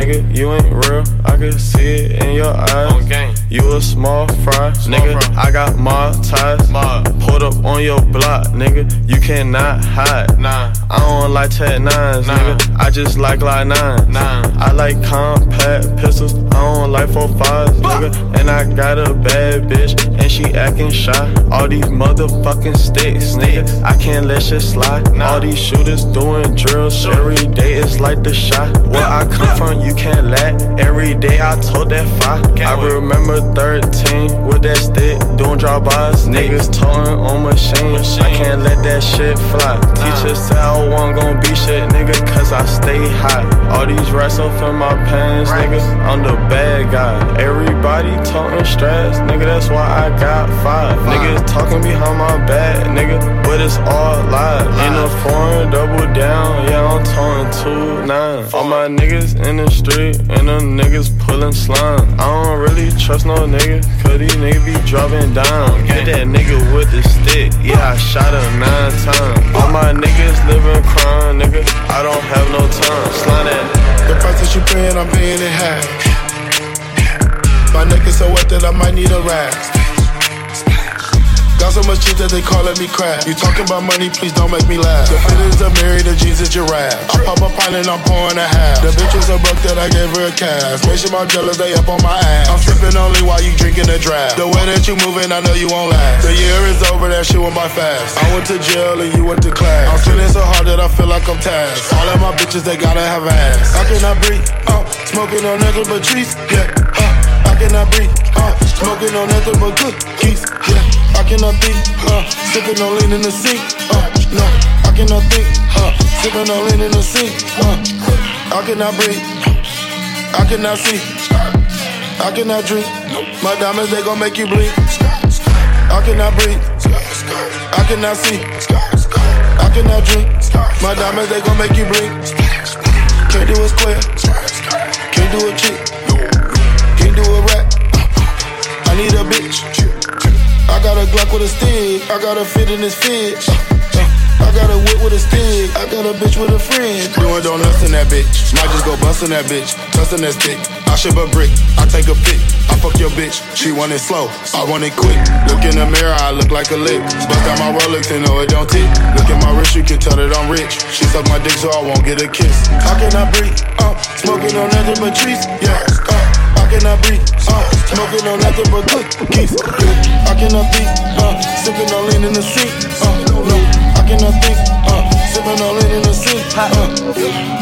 you ain't real. I can see it in your eyes. You a small fry, nigga. I got my ties. Pulled up on your block, nigga. You cannot hide. Nah. I don't like Tech nines, nigga. I just like like nine. Nah. I like compact pistols. I don't like four fives, nigga. And I got a bad bitch, and she acting shy. All these motherfucking sticks, nigga. I can't let shit slide. All these shooters doing drills every day. It's like the shot. Where I come from, you can't lack. Every day I told that five. I remember 13 with that stick doing drive-bys. Niggas towing on machines. I can't let that shit fly. Teachers said I wasn't gonna be shit, nigga, cause I stay hot. All these rats up in my pants, nigga. I'm the bad guy. Everybody talking stress, nigga. That's why I got five. Niggas talking behind my back, nigga. But it's all lies. In a foreign, double down. Yeah, I'm towing two nine. All my niggas in the street, and them niggas pulling slime. I don't really trust no nigga, cause these niggas be dropping down. Hit that nigga with the stick, yeah, I shot him nine times. All my niggas living crime, nigga, I don't have no time. Slime that. The price that you paying, I'm paying it half. My neck is so wet that I might need a rag. Got so much cheese that they calling me crap. You talking about money, please don't make me laugh. The fit is a Mary, the jeans is giraffe. I pop a pint and I'm pouring a half. The bitch bitches are broke that I gave her a cash. Make sure my jealous, they up on my ass. I'm sipping only while you drinking a draft. The way that you moving, I know you won't last. The year is over, that shit went by fast. I went to jail and you went to class. I'm feeling so hard that I feel like I'm tasked. All of my bitches, they gotta have ass. I cannot breathe, uh, smoking on nothing but trees, yeah, uh, cannot breathe, uh, smoking on nothing but cookies, yeah. I cannot think, uh, sipping on lean in the sink, uh, no, I cannot think, uh, sipping on lean in the sink, uh, I cannot breathe, I cannot see, I cannot drink, my diamonds they gon' make you bleed, I cannot breathe, I cannot see, I cannot drink, my diamonds they gon' make you bleed, can't do a square, can't do a chick, need a bitch. I got a Glock with a stick. I got a fit in this fit. I got a whip with a stick. I got a bitch with a friend. Doing donuts in that bitch. Might just go bustin' that bitch. Tussin' that stick. I ship a brick. I take a pic. I fuck your bitch. She want it slow. I want it quick. Look in the mirror. I look like a lick. Bust out my Rolex and know it don't tick. Look at my wrist. You can tell that I'm rich. She suck my dick so I won't get a kiss. I cannot breathe. Uh, smoking on nothing but trees. Yeah. Uh, I cannot breathe, uh, smoking on nothing but cookies. I cannot think, uh, sipping on lean in the street, uh, no, I cannot think, uh, sipping on lean in the street, uh,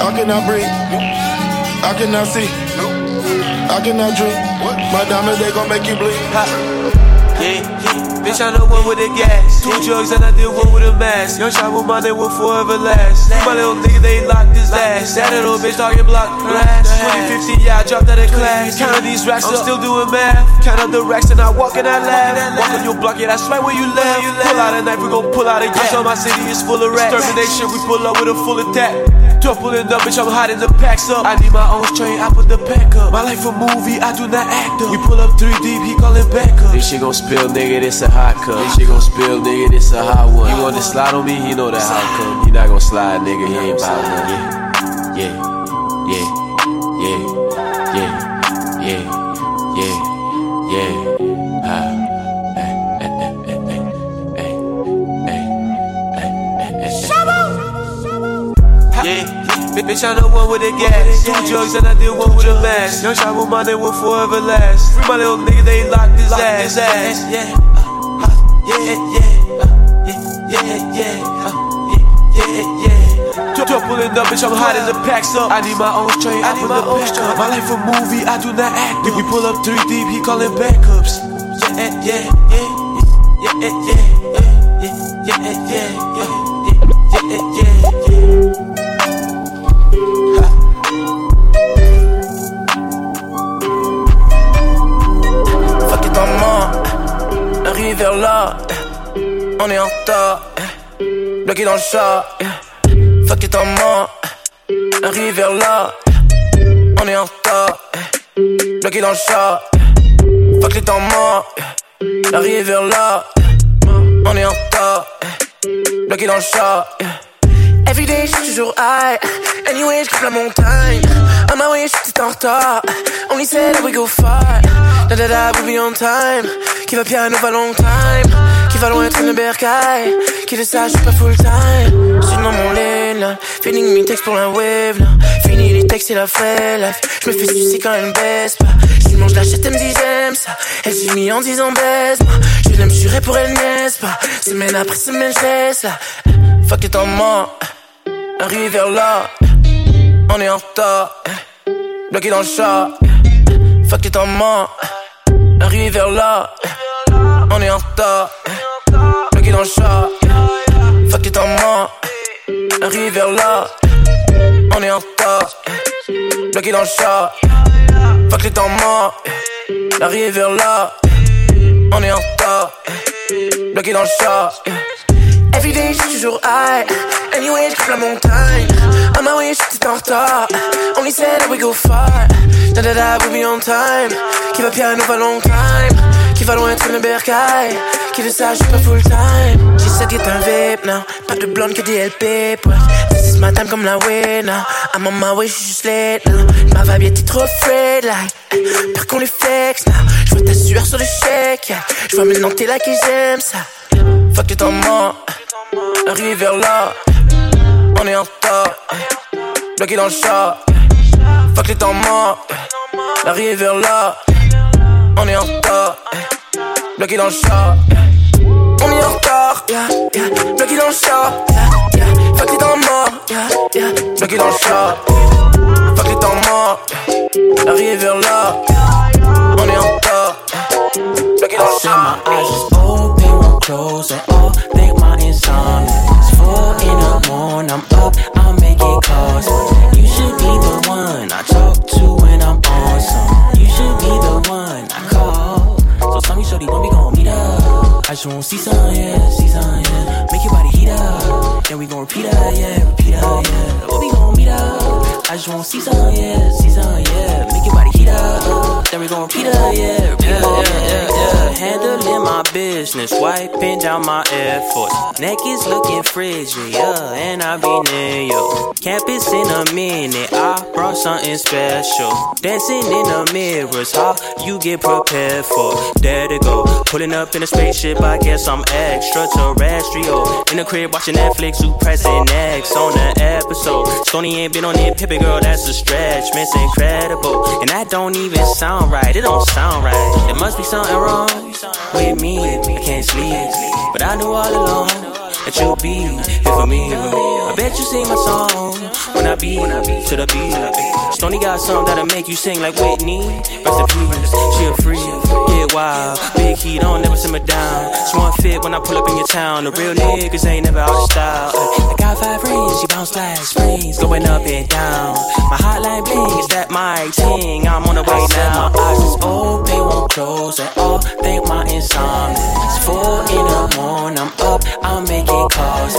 I cannot breathe, I cannot see, I cannot drink. My diamonds they gon' make you bleed. Yeah, bitch, I know one with the gas. Two drugs and I did one with a mask. Young shot with my name will forever last. My little nigga, they locked his ass. That little bitch talking block grass. 2015, yeah, I dropped out of class. Counting these racks, I'm still doing math. Count up the racks and I walk in that lab. Walk on your block, yeah, that's right where you live. Pull out a knife, we gon' pull out a gas. I show my city is full of rats. Extermination, we pull up with a full attack. Door pulling up, bitch, I'm hot hiding the packs up. I need my own strain, I put the pack up. My life a movie, I do not act up. We pull up three deep, he callin' back up. This shit gon' spill, nigga, this a hot cup. This shit gon' spill, nigga, this a hot one. You wanna slide on me, he know that how come. He not gon' slide, nigga, he ain't bout none. Yeah, yeah, yeah, yeah, yeah, yeah, yeah, yeah. Bitch, I know one with the gas. Two drugs and I did one with a mask. Young shot with name will forever last. My little nigga, they locked his ass. Yeah, yeah, uh, uh, yeah, yeah, uh, yeah, yeah, yeah, uh, yeah, yeah, yeah. Pulling up, bitch, I'm hot as the packs up. I need my own strain, I need my own strain. My life a movie, I do not act. If we pull up three deep, he calling backups. Yeah, yeah, yeah, yeah, yeah, yeah, yeah, yeah, yeah, yeah, yeah, vers là, on est en retard, bloqué dans le chat, fuck les temps morts, arrive vers là, on est en retard, bloqué dans le chat, fuck les temps morts, arrive vers là, on est en retard, bloqué dans le chat. Everyday, j'suis toujours high. Anyway, j'coupe la montagne. On my way, j'suis en retard. Only said that we go far. Da da da, we'll be on time. Qui va piano va long time. Qui va loin être une bercaille. Qui le sache, j'suis pas full time. J'suis dans mon lane, là. Feeling mes textes pour la wave, là. Fini les textes et la vraie life. J'me fais sucer quand elle baisse pas. La chatte, elle me dit j'aime ça. Elle mis en disant baisse moi. J'vais la me jurer pour elle, n'est-ce pas? Semaine après semaine, j'laisse là. Fuck les temps morts. Arrive vers là, on est en retard, bloqué dans le chat. Fuck les temps morts. Arrive vers là, on est en retard, bloqué dans le chat. Fuck les temps morts. Arrive vers là, on est en retard, bloqué dans le chat. Fuck les temps morts. Arrive vers là, on est en retard, bloqué dans le chat. Everyday, j'suis toujours high. Anyway, j'coupe la montagne. On my way, j'suis en retard. Only said that we go far. Da da da, we'll be on time. Qui va piano va long time. Qui va loin être une bercaille. Qui le sache, j'suis pas full time. J'ai said get un vape now. Pas de blonde que des LP. This is my time comme la way now. I'm on my way, j'suis juste late now. Ma vibe était trop afraid like. Pire qu'on les flex now. J'vois ta sueur sur le chèque. Yeah. J'vois maintenant t'es là que j'aime ça. Fuck les temps morts. Arrive vers là, on est en retard, bloqué dans le chat. Fuck les temps morts, arrive vers là, on est en retard, bloqué dans le chat. On est en retard, yeah, yeah, bloqué dans le chat, yeah, yeah. Fuck les temps morts, yeah, yeah, bloqué dans le chat. Fuck les temps morts, vers là, on est en retard, bloqué dans le chat. close at all. Think my insomnia. It's four in the morning. I'm up. I'm making calls. You should be the one I talk to when I'm awesome. You shorty, when we gon' meet up? I just wanna see some, yeah, see some, yeah. Make your body heat up. Then we gon' repeat up, yeah, repeat up, yeah. We gon' meet up? I just wanna see some, yeah, see some, yeah. Your body heat up. Then we gon' repeat up, yeah, repeat Yeah, yeah, yeah, yeah. Handling my business, wiping down my Air Force. Neck is looking frigid, yeah, and I be near you. Campus in a minute, I brought something special. Dancing in the mirrors, how you get prepared for? There to go, pulling up in a spaceship, I guess I'm extraterrestrial. In the crib watching Netflix, who pressing X on the episode. Stony ain't been on it, Pippi girl, that's a stretch, miss incredible. And that don't even sound right, it don't sound right. There must be something wrong with me, I can't sleep. But I knew all along that you'll be here for me. I bet you sing my song when I be to the beat. Stony got something that'll make you sing like Whitney. Rest in peace, she a free, get wild. Big heat on, never simmer down. Swan fit when I pull up in your town. The real niggas ain't never out of style. I got five rings, she bounce like springs, going up and down. My hotline bling is that my ting. I'm on the way now. My eyes is open, won't close at all. Think my insomnia. It's four in the morning. I'm up, I'm making calls.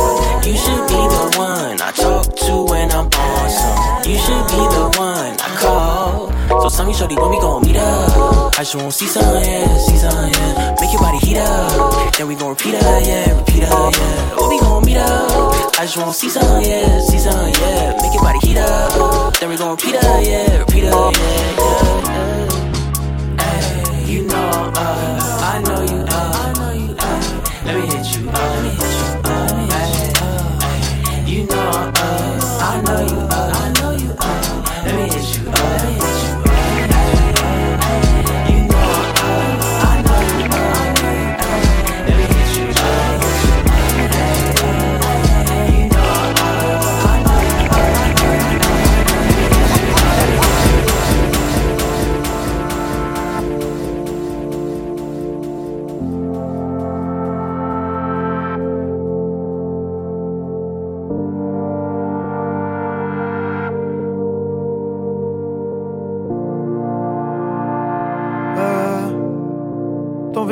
You should be the one I talk to when I'm awesome. You should be the one I call. So tell me, shorty, when we gon' meet up? I just wanna see some, yeah, see some, yeah. Make your body heat up. Then we gon' repeat up, yeah, repeat up, yeah. When we gon' meet up? I just wanna see some, yeah, see some, yeah. Make your body heat up. Then we gon' repeat up, yeah, repeat up, yeah, yeah. Ay, you know, uh, I know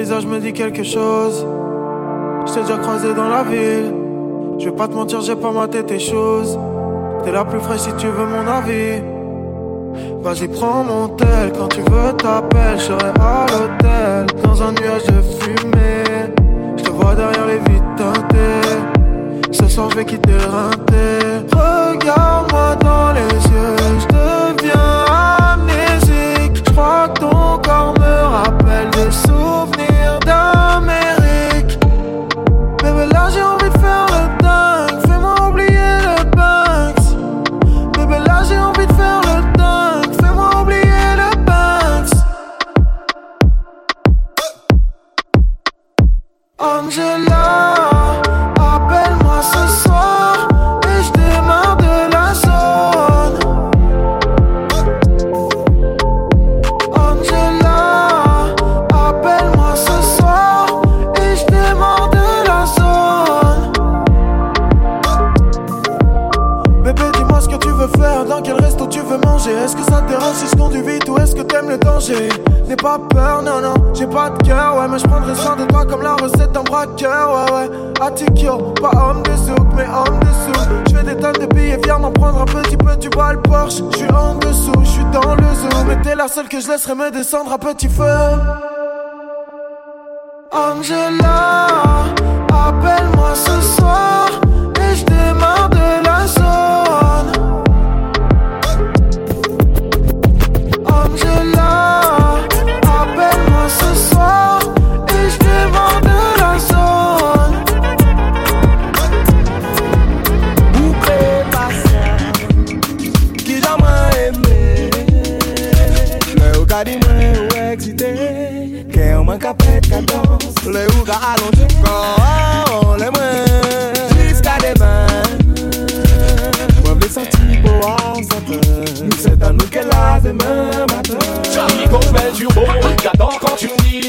visage me dit quelque chose. Je t'ai déjà croisé dans la ville. Je vais pas te mentir, j'ai pas maté tes choses. T'es la plus fraîche si tu veux mon avis. Vas-y, prends mon tel. Quand tu veux, t'appelles. Je serai à l'hôtel. Dans un nuage de fumée. Je te vois derrière les vitres teintées. Ce soir, je vais quitter. Regarde-moi dans les yeux. Je deviens Angela, braqueur, ouais, ouais. Atikyo, pas homme de souk, mais homme de. Je fais des tonnes de billets, viens m'en prendre un petit peu, tu vois le Porsche. Je suis en dessous, je suis dans le zoo, mais t'es la seule que je laisserai me descendre à petit feu. Angela,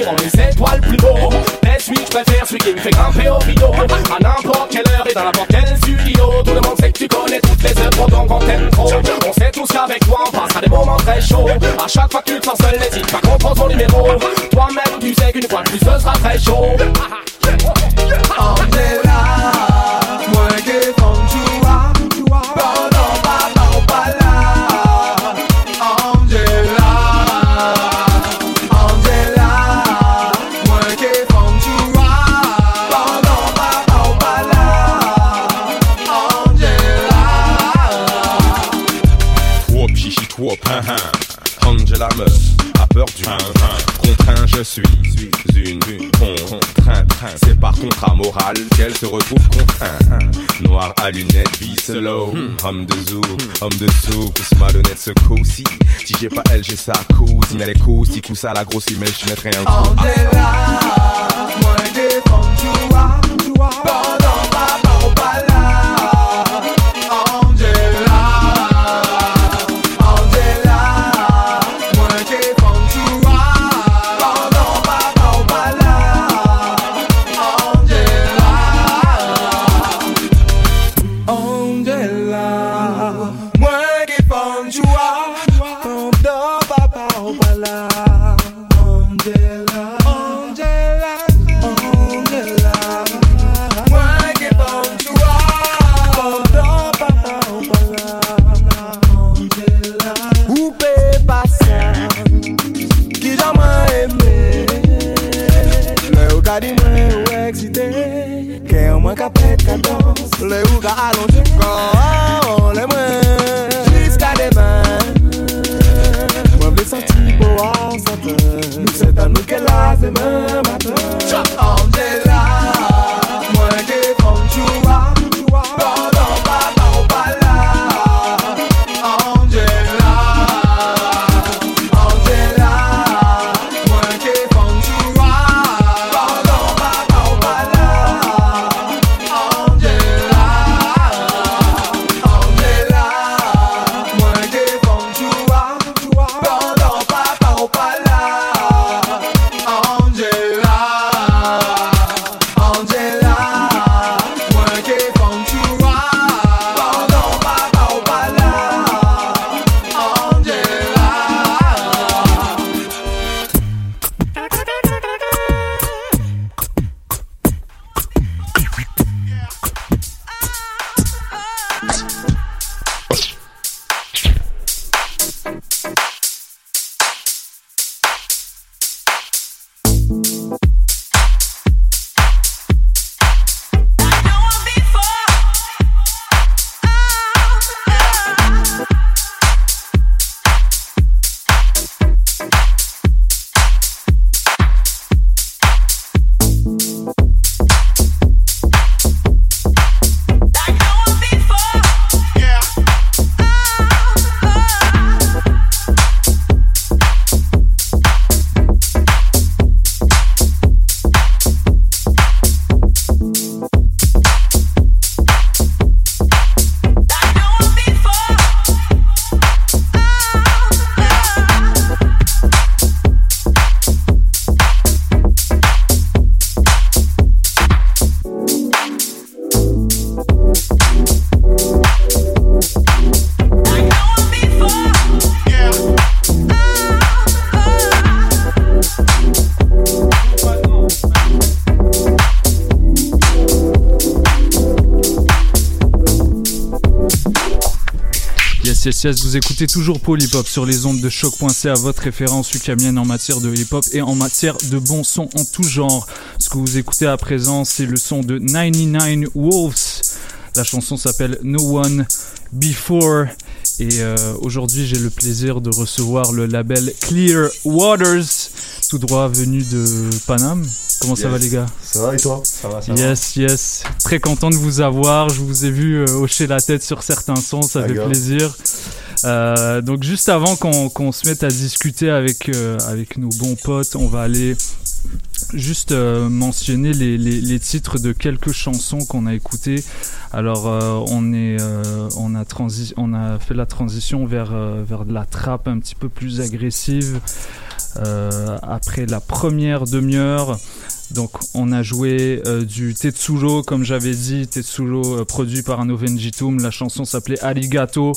on les étoiles plus beau. Mais celui que je préfère, celui qui me fait grimper au rideau. À n'importe quelle heure et dans n'importe quel studio. Tout le monde sait que tu connais toutes les œuvres donc on t'aime trop. On sait tous qu'avec toi on passera des moments très chauds. À chaque fois que tu te sens seul, n'hésite pas qu'on prend ton numéro. Toi-même tu sais qu'une fois plus ce sera très chaud. Angela, contrat moral qu'elle se retrouve contrainte. Noir à lunettes, vie slow, homme de zoo, homme de sou, pousse malhonnête ce coup-ci. Si j'ai pas elle, j'ai sa cousine, elle est cousine, coup ça la grossit, mais je mettrai un coup. Yes, yes, yes, vous écoutez toujours Hop sur les ondes de choc.ca, votre référence ukamienne en matière de hip hop et en matière de bons sons en tout genre. Ce que vous écoutez à présent, c'est le son de 99 Wolves. La chanson s'appelle No One Before. Et euh, aujourd'hui, j'ai le plaisir de recevoir le label Clear Waters, tout droit venu de Paname. Comment ça Yes. va les gars? Ça va et toi? Ça va, ça va. Yes, yes. Très content de vous avoir. Je vous ai vu euh, hocher la tête sur certains sons, ça Ah, fait plaisir. Euh, donc juste avant qu'on se mette à discuter avec, euh, avec nos bons potes, on va aller juste euh, mentionner les, les, titres de quelques chansons qu'on a écoutées. Alors on est on a on a fait la transition vers vers de la trappe un petit peu plus agressive après la première demi-heure. Donc on a joué euh, du Tetsulo comme j'avais dit, Tetsulo euh, produit par Novenjitum, la chanson s'appelait Arigato.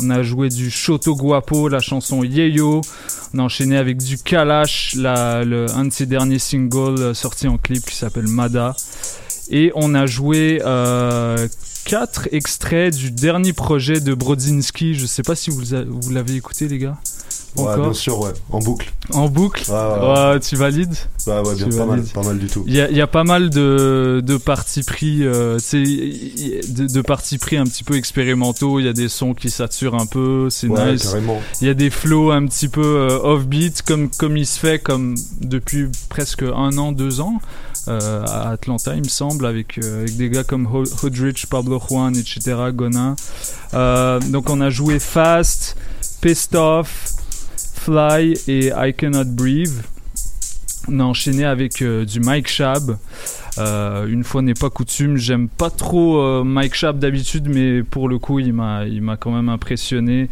On a joué du Shoto Guapo, la chanson Yeyo. On a enchaîné avec du Kalash, la, le, un de ses derniers singles euh, sortis en clip qui s'appelle Mada. Et on a joué quatre extraits du dernier projet de Brodzinski. Je sais pas si vous, vous l'avez écouté les gars. Ouais, bien sûr, ouais. En boucle. En boucle ouais, ouais. Tu valides Bah ouais, bien, Tu pas mal, pas mal du tout. Il y a, il y a pas mal de, de partis pris, euh, de, de pris un petit peu expérimentaux. Il y a des sons qui saturent un peu, c'est nice. Il y a des flows un petit peu euh, off-beat, comme, comme il se fait comme depuis presque un an, deux ans, euh, à Atlanta, il me semble, avec, euh, avec des gars comme Ho- Hoodrich, Pablo Juan, etc., Gonin. Euh, donc on a joué Fast, Pissed Off, Fly et I Cannot Breathe. On a enchaîné avec du Mike Shab. Une fois n'est pas coutume, j'aime pas trop Mike Shab d'habitude, mais pour le coup, il m'a, il m'a quand même impressionné.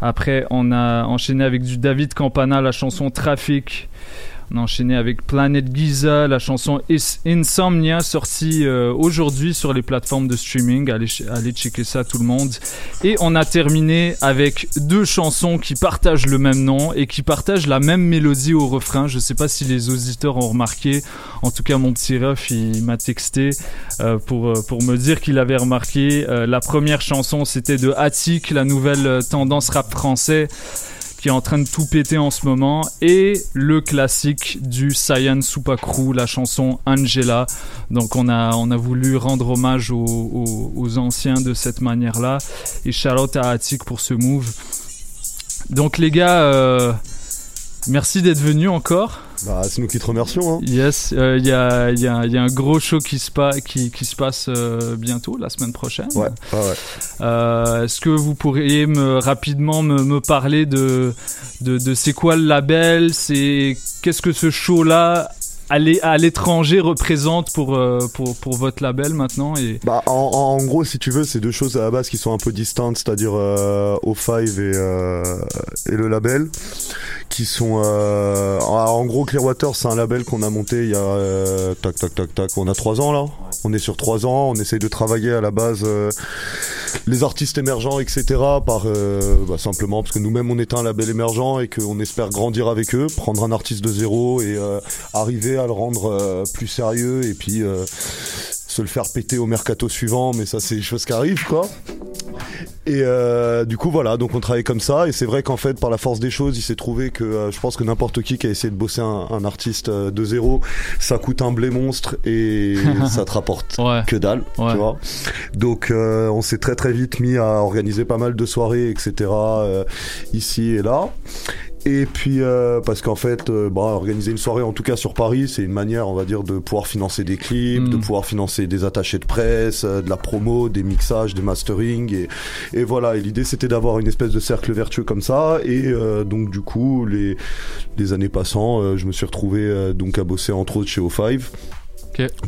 Après, on a enchaîné avec du David Campana, la chanson Traffic. On a enchaîné avec Planet Giza, la chanson Insomnia, sortie euh, aujourd'hui sur les plateformes de streaming. Allez, allez checker ça, tout le monde. Et on a terminé avec deux chansons qui partagent le même nom et qui partagent la même mélodie au refrain. Je sais pas si les auditeurs ont remarqué. En tout cas, mon petit ref, il m'a texté euh, pour, euh, pour me dire qu'il avait remarqué. La première chanson, c'était de Attic, la nouvelle tendance rap français qui est en train de tout péter en ce moment, et le classique du Cyan Supakru, la chanson Angela. Donc on a, voulu rendre hommage aux anciens de cette manière-là, et Charlotte à Attic pour ce move. Donc les gars, euh, merci d'être venus encore. Bah, c'est nous qui te remercions. Hein. Yes, euh, il y, a, il y a- il y a un gros show qui se, pa- qui, qui se passe euh, bientôt, la semaine prochaine. Ouais, ouais, ouais. Euh, Est-ce que vous pourriez me, rapidement me, me parler de, de, de c'est quoi le label? C'est Qu'est-ce que ce show-là à l'é- à l'étranger représente pour, euh, pour, pour votre label maintenant et... Bah, en, gros, si tu veux, c'est deux choses à la base qui sont un peu distinctes, c'est-à-dire euh, O5 et, euh, et le label, qui sont... euh, en, gros, Clearwater, c'est un label qu'on a monté il y a... euh, tac, tac, tac, tac, on a trois ans là. On est sur trois ans, on essaye de travailler à la base euh, les artistes émergents, etc. Par euh, bah, simplement parce que nous-mêmes on est un label émergent et qu'on espère grandir avec eux, prendre un artiste de zéro et euh, arriver à le rendre euh, plus sérieux et puis euh, se le faire péter au mercato suivant. Mais ça c'est des choses qui arrivent quoi. Et euh, du coup voilà, donc on travaille comme ça et c'est vrai qu'en fait par la force des choses, il s'est trouvé que euh, je pense que n'importe qui qui a essayé de bosser un, un artiste euh, de zéro, ça coûte un blé monstre et ça te rapporte que dalle, tu vois. Donc on s'est très très vite mis à organiser pas mal de soirées, etc. ici et là. Et puis euh, parce qu'en fait, euh, bah, organiser une soirée, en tout cas sur Paris, c'est une manière, on va dire, de pouvoir financer des clips, de pouvoir financer des attachés de presse, euh, de la promo, des mixages, des mastering, et, et voilà. Et l'idée, c'était d'avoir une espèce de cercle vertueux comme ça. Et euh, donc du coup, les les années passant, euh, je me suis retrouvé euh, donc à bosser entre autres chez O5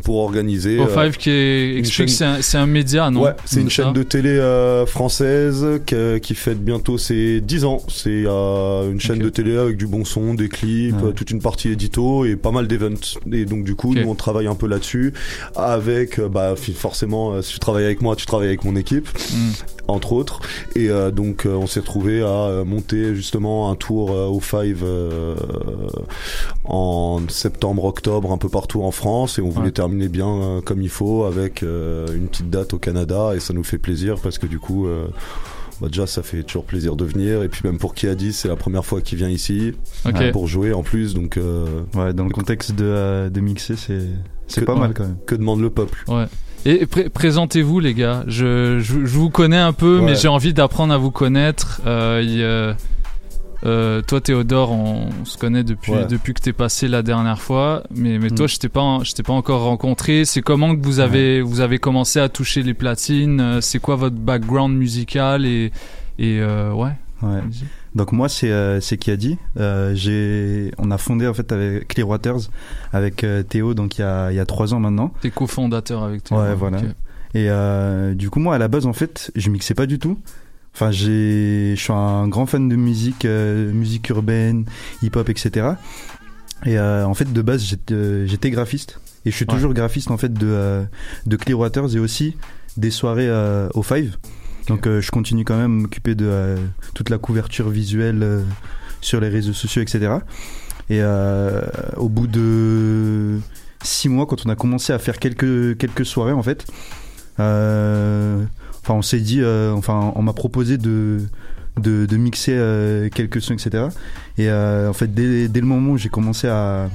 Pour organiser. O5 euh, qui est, une explique chaîne- c'est un, média, non Ouais, c'est une chaîne de télé euh, française qui, qui fête bientôt ses 10 ans. C'est euh, une chaîne de télé avec du bon son, des clips, Ouais. euh, toute une partie édito et pas mal d'events. Et donc du coup, nous on travaille un peu là-dessus avec, euh, bah forcément, euh, si tu travailles avec moi, tu travailles avec mon équipe. Mm. Entre autres, et euh, donc euh, on s'est retrouvé à euh, monter justement un tour euh, au Five euh, en septembre, octobre, un peu partout en France, et on voulait Ouais. terminer bien euh, comme il faut avec euh, une petite date au Canada, et ça nous fait plaisir parce que du coup, euh, bah déjà ça fait toujours plaisir de venir et puis même pour qui a dit c'est la première fois qu'il vient ici Ok. euh, pour jouer en plus donc euh, Ouais, dans le contexte de, euh, de mixer, c'est c'est pas mal quand même. que demande le peuple Ouais. Et pré- présentez-vous les gars. Je, je, je vous connais un peu, Ouais. mais j'ai envie d'apprendre à vous connaître. Euh, y euh, toi Théodore, on, on se connaît depuis Ouais. depuis que t'es passé la dernière fois, mais mais Mm. toi je t'ai pas je pas encore rencontré. C'est comment que vous avez vous avez commencé à toucher les platines? Euh, C'est quoi votre background musical et et euh, ouais. Donc moi c'est euh, c'est qui a dit. Euh, j'ai on a fondé en fait avec Clearwaters avec euh, Théo donc il y a il y a trois ans maintenant. T'es cofondateur avec toi. Ouais, voilà. Ok. Et euh, du coup, moi, à la base, en fait, je mixais pas du tout. Enfin, j'ai, je suis un grand fan de musique, euh, musique urbaine, hip-hop, etc. Et euh, en fait, de base, j'étais, euh, graphiste. Et je suis Ouais. toujours graphiste, en fait, de, euh, de Clearwaters et aussi des soirées euh, au Five. Donc, euh, je continue quand même à m'occuper de euh, toute la couverture visuelle euh, sur les réseaux sociaux, etc. Et au bout de six mois, quand on a commencé à faire quelques, quelques soirées, en fait, enfin, on s'est dit, enfin, on m'a proposé de, de, mixer quelques sons, etc. Et en fait, dès, dès le moment où j'ai commencé à,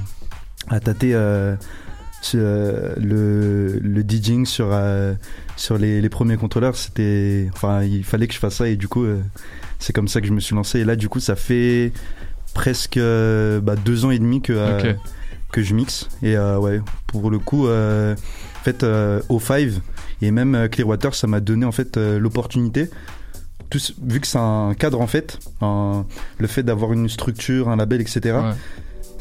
à tâter euh, le, le DJing sur, euh, sur les, les premiers contrôleurs, c'était, enfin, il fallait que je fasse ça et du coup, euh, c'est comme ça que je me suis lancé. Et là, du coup, ça fait presque euh, bah, deux ans et demi que, euh, Ok. que je mixe. Et euh, ouais, pour le coup, euh, en fait, euh, au Five et même Clearwater, ça m'a donné en fait l'opportunité. Tout vu que c'est un cadre en fait, un- le fait d'avoir une structure, un label, etc.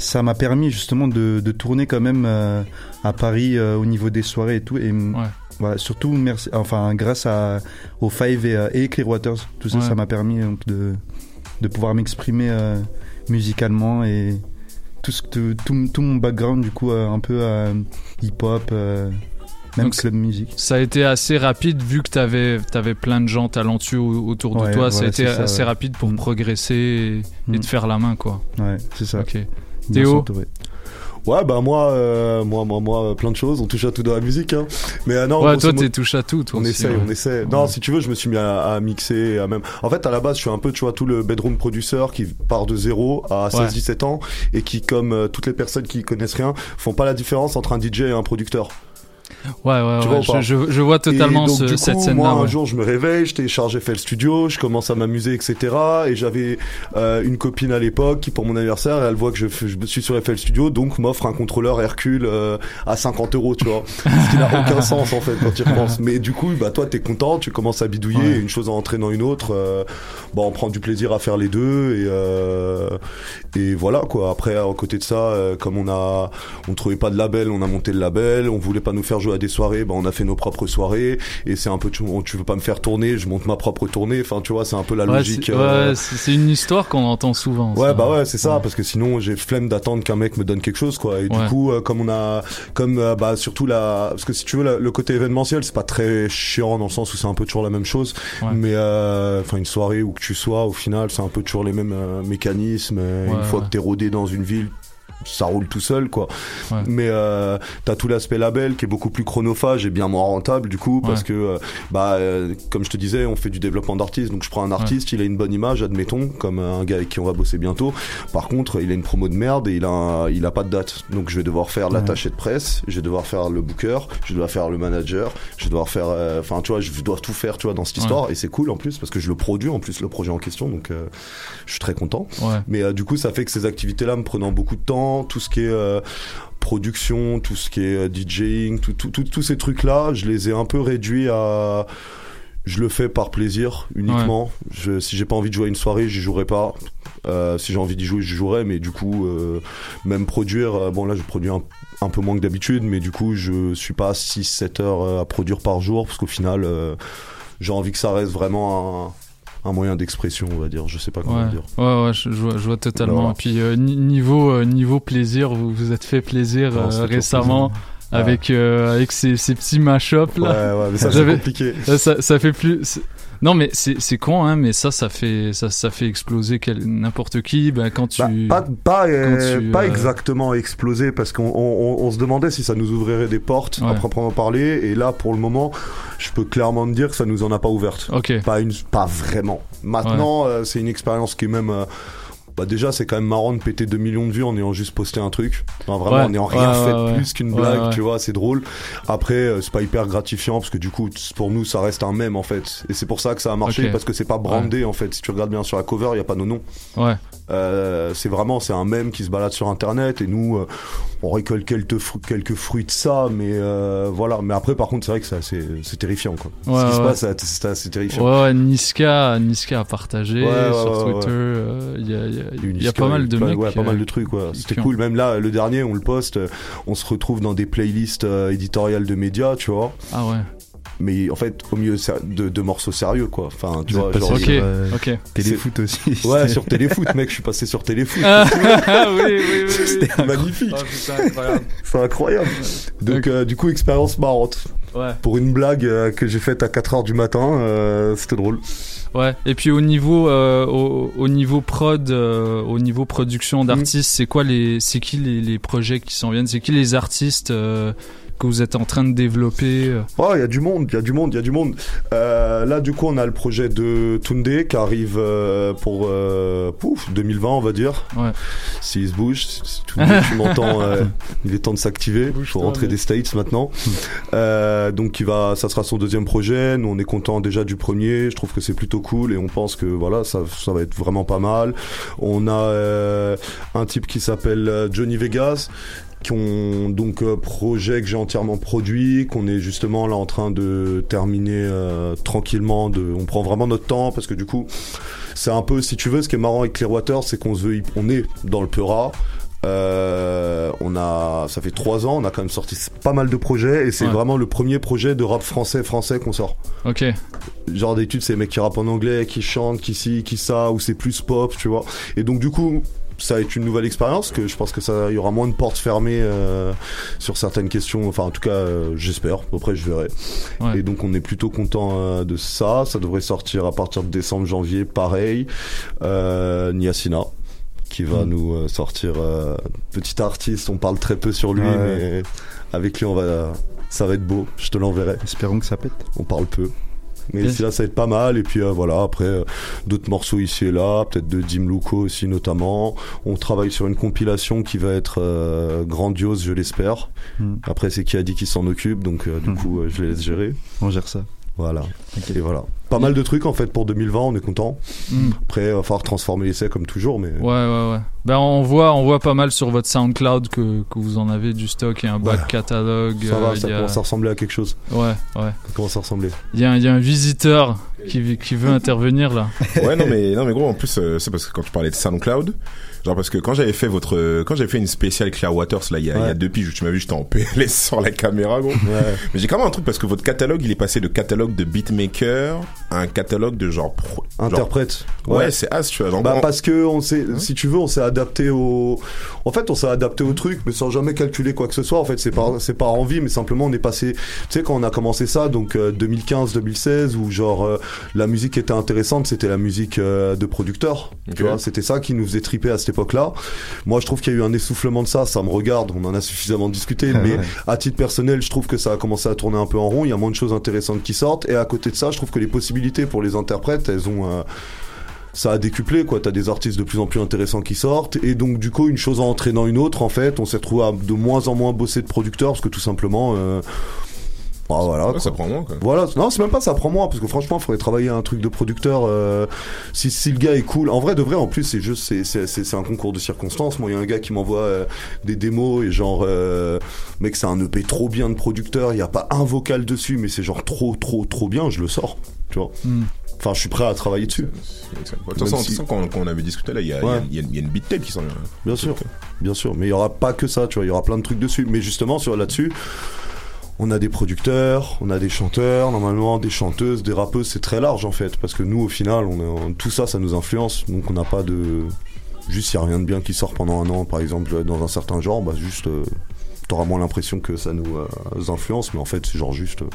Ça m'a permis justement de, de tourner quand même euh, à Paris euh, au niveau des soirées et tout. Et mm, voilà, surtout merci, enfin grâce à au Five et, euh, et Clearwaters, tout ça, Ouais. ça m'a permis donc de de pouvoir m'exprimer euh, musicalement et tout, ce, que- tout, tout mon background du coup un peu hip-hop, même Donc, club musique. Ça a été assez rapide vu que t'avais avais plein de gens talentueux au- autour de Ouais, toi. ça a été ça, assez rapide pour progresser et, et Mm. te faire la main, quoi. Ouais, c'est ça. Ok. Théo. Ouais, bah moi, euh, moi, moi, moi, plein de choses. On touche à tout dans la musique. Hein. Mais euh, non, Ouais, toi, t'es touche à tout, toi On aussi, essaye, ouais. on essaie. Non, si tu veux, je me suis mis à, à mixer, à même. En fait, à la base, je suis un peu, tu vois, tout le bedroom producer qui part de zéro à 16-17 ans et qui, comme euh, toutes les personnes qui connaissent rien, font pas la différence entre un DJ et un producteur. Ouais, ouais, Tu ouais, vois je, je- je vois totalement donc, ce- du cette scène-là. Moi, un jour, je me réveille, je télécharge FL Studio, je commence à m'amuser, etc. Et j'avais euh, une copine à l'époque qui, pour mon anniversaire, elle voit que je, suis sur FL Studio, donc m'offre un contrôleur Hercule euh, à 50 euros, tu vois. Ce qui n'a aucun sens, en fait, quand tu y repenses. Mais du coup, bah, toi, t'es content, tu commences à bidouiller, Ouais. une chose en entraînant une autre. euh, bah, on prend du plaisir à faire les deux, et, euh, et voilà, quoi. Après, à côté de ça, euh, comme on a, on trouvait pas de label, on a monté le label, on voulait pas nous faire jouer à des soirées, bah, on a fait nos propres soirées, et c'est un peu, tu, tu veux pas me faire tourner, je monte ma propre tournée, enfin, tu vois, c'est un peu la Ouais, logique. c'est euh, ouais, c'est- une histoire qu'on entend souvent. Ouais ça. bah ouais c'est ça parce que sinon j'ai flemme d'attendre qu'un mec me donne quelque chose quoi et du coup euh, comme on a comme euh, bah surtout la parce que si tu veux la- le côté événementiel c'est pas très chiant dans le sens où c'est un peu toujours la même chose mais enfin une soirée où que tu sois au final c'est un peu toujours les mêmes mécanismes une fois que t'es rodé dans une ville ça roule tout seul quoi. Ouais. mais euh, t'as tout l'aspect label qui est beaucoup plus chronophage et bien moins rentable du coup parce Ouais. que euh, bah euh, comme je te disais on fait du développement d'artistes. Donc je prends un artiste il a une bonne image admettons comme un gars avec qui on va bosser bientôt. Par contre il a une promo de merde et il a un- il a pas de date. Donc je vais devoir faire l'attaché de presse je vais devoir faire le booker je dois faire le manager je vais devoir faire euh, enfin tu vois je dois tout faire tu vois dans cette histoire. Et c'est cool en plus parce que je le produis en plus le projet en question. Donc euh, je suis très content. Ouais. mais euh, du coup, ça fait que ces activités-là me prenant beaucoup de temps, tout ce qui est euh, production, tout ce qui est euh, DJing, tout, tout, tout- tous ces trucs-là, je les ai un peu réduits à. Je le fais par plaisir uniquement. Je, si j'ai pas envie de jouer à une soirée, j'y jouerai pas. Euh, si j'ai envie d'y jouer, j'y jouerai. Mais du coup, euh, même produire, euh, bon là, je produis un, un peu moins que d'habitude, mais du coup, je suis pas 6-7 heures à produire par jour, parce qu'au final, j'ai envie que ça reste vraiment un, un moyen d'expression, on va dire. Je sais pas comment Ouais, dire. ouais, ouais, je, je vois, je vois totalement. Voilà. Et puis euh, ni- niveau euh, niveau plaisir, vous vous êtes fait plaisir Non, euh, récemment avec avec ces, ces petits mashups là. Ouais, ouais, mais ça, c'est compliqué. Ça fait plus. Non mais c'est c'est con hein, mais ça ça fait ça ça fait exploser quel- n'importe qui. Ben quand tu. Pas, pas, euh, quand tu, pas euh, exactement explosé parce qu'on on, on- on se demandait si ça nous ouvrirait des portes à proprement parler et là pour le moment je peux clairement te dire que ça nous en a pas ouvertes. Ok. Pas, une, pas vraiment. Maintenant euh, c'est une expérience qui est même... euh, bah déjà c'est quand même marrant de péter 2 millions de vues en ayant juste posté un truc. Enfin, vraiment Ouais. en ayant rien Ouais, fait de ouais. plus qu'une blague, tu vois, c'est drôle. Après euh, c'est pas hyper gratifiant parce que du coup pour nous ça reste un mème en fait. Et c'est pour ça que ça a marché parce que c'est pas brandé en fait. Si tu regardes bien sur la cover il y a pas nos noms. Ouais. Euh, c'est vraiment c'est un mème qui se balade sur internet et nous euh, on récolte quelques, fru- quelques fruits de ça mais euh, voilà mais après par contre c'est vrai que c'est terrifiant quoi Ouais, ce qui se passe c'est- terrifiant Ouais, Niska, Niska a partagé sur Twitter. Il y, a, y a- y a pas mal de mecs. pas mal de trucs c'était cool même là le dernier on le poste on se retrouve dans des playlists éditoriales de médias tu vois Ah ouais. Mais en fait au milieu de, de morceaux sérieux quoi enfin tu Vous vois genre, passé Ok, sur, euh, ok. Téléfoot aussi. ouais sur téléfoot mec je suis passé sur téléfoot Ah, oui, oui, oui, oui. c'était magnifique Oh, putain, incroyable. c'est incroyable donc euh, du coup expérience marrante Ouais. pour une blague euh, que j'ai faite à 4h du matin, euh, c'était drôle. Ouais. Et puis au niveau, euh, au, au niveau prod, euh, au niveau production d'artistes, c'est quoi les, c'est qui les, les projets qui s'en viennent? C'est qui les artistes euh, que vous êtes en train de développer euh Oh, il y a du monde, il y a du monde, il y a du monde. Euh, là, du coup, on a le projet de Tunde qui arrive euh, pour euh, pouf, 2020, on va dire. Ouais. S'il se bouge, si Tunde, tu m'entends, euh, il est temps de s'activer. Il faut rentrer des States maintenant. Euh, donc, il va, ça sera son deuxième projet. Nous, on est content déjà du premier. Je trouve que c'est plutôt cool et on pense que voilà, ça, ça va être vraiment pas mal. On a euh, un type qui s'appelle Johnny Vegas qui ont donc euh, projet que j'ai entièrement produit, qu'on est justement là en train de terminer euh, tranquillement. De, on prend vraiment notre temps parce que du coup, c'est un peu, si tu veux, ce qui est marrant avec Clearwater, c'est qu'on se veut, on est dans le Peura. Euh, on a, ça fait trois ans, on a quand même sorti pas mal de projets et c'est Ouais. vraiment le premier projet de rap français français qu'on sort. Ok. Genre d'études, c'est les mecs qui rappent en anglais, qui chantent, qui ci, qui ça, ou c'est plus pop, tu vois. Et donc du coup, ça va être une nouvelle expérience que je pense que ça, il y aura moins de portes fermées euh, sur certaines questions. Enfin, en tout cas, euh, j'espère. Après, je verrai. Ouais. Et donc, on est plutôt content euh, de ça. Ça devrait sortir à partir de décembre, janvier, pareil. Euh, Niasina qui va nous euh, sortir petit artiste. On parle très peu sur lui, Ouais. mais avec lui, on va, ça va être beau. Je te l'enverrai. Espérons que ça pète. On parle peu. Mais là ça va être pas mal et puis euh, voilà après euh, d'autres morceaux ici et là peut-être de Dim Luco aussi notamment on travaille sur une compilation qui va être euh, grandiose je l'espère Hmm. après c'est qui a dit qu'il s'en occupe donc euh, du coup euh, je les laisse gérer On gère ça. Voilà et voilà pas mal de trucs en fait pour 2020 on est content Hmm. après il va falloir transformer l'essai comme toujours mais Ouais, ouais, ouais. Ben, on voit, on voit pas mal sur votre SoundCloud que, que vous en avez du stock et un back Ouais. catalogue. ça euh, va il ça a- commence à ressembler à quelque chose Ouais, ouais. ça commence à ressembler Il y, a un- il y a un visiteur qui, qui veut intervenir là. Ouais, non, mais, non, mais gros, en plus, euh, c'est parce que quand tu parlais de SoundCloud, genre parce que quand j'avais fait votre, euh, quand j'avais fait une spéciale Clearwaters, là, il y a, il y a Ouais. deux piges, tu m'as vu, j'étais en PLS sur la caméra, gros. Mais j'ai quand même un truc parce que votre catalogue, il est passé de catalogue de beatmaker à un catalogue de genre, pro- genre- interprète Ouais, c'est as, tu vois. genre, Bah parce que on s'est, si tu veux, on s'est adapté au. En fait, on s'est adapté au truc, mais sans jamais calculer quoi que ce soit. En fait, c'est pas, c'est pas envie, mais simplement on est passé. Tu sais, quand on a commencé ça, donc 2015-2016, où genre euh, la musique qui était intéressante, c'était la musique euh, de producteurs. Tu vois, c'était ça qui nous faisait triper à cette époque-là. Moi, je trouve qu'il y a eu un essoufflement de ça. Ça me regarde. On en a suffisamment discuté, mais à titre personnel, je trouve que ça a commencé à tourner un peu en rond. Il y a moins de choses intéressantes qui sortent, et à côté de ça, je trouve que les possibilités pour les interprètes, elles ont euh, ça a décuplé quoi t'as des artistes de plus en plus intéressants qui sortent et donc du coup une chose en entraînant une autre en fait on s'est retrouvé à de moins en moins bosser de producteurs parce que tout simplement euh, bah, voilà Ouais, ça prend moins, quoi. voilà non c'est même pas ça prend moins parce que franchement il faudrait travailler un truc de producteur euh, si, si le gars est cool en vrai de vrai en plus c'est juste c'est c'est c'est c'est un concours de circonstances moi il y a un gars qui m'envoie euh, des démos et genre euh, mec c'est un EP trop bien de producteur il y a pas un vocal dessus mais c'est genre trop trop trop bien je le sors tu vois Hmm. enfin je suis prêt à travailler dessus De toute façon, Même si- quand, quand on avait discuté là, il y a, il y a- y y une beat tape qui s'en vient. Bien sûr, bien sûr. Mais il y aura pas que ça, tu vois. Il y aura plein de trucs dessus. Mais justement, sur là-dessus, on a des producteurs, on a des chanteurs, normalement des chanteuses, des rappeuses. C'est très large en fait, parce que nous, au final, on tout ça, ça nous influence. Donc on n'a pas de, juste il y a rien de bien qui sort pendant un an, par exemple, dans un certain genre, bah juste. euh, t'auras moins l'impression que ça nous euh, influence, mais en fait, c'est genre juste. euh,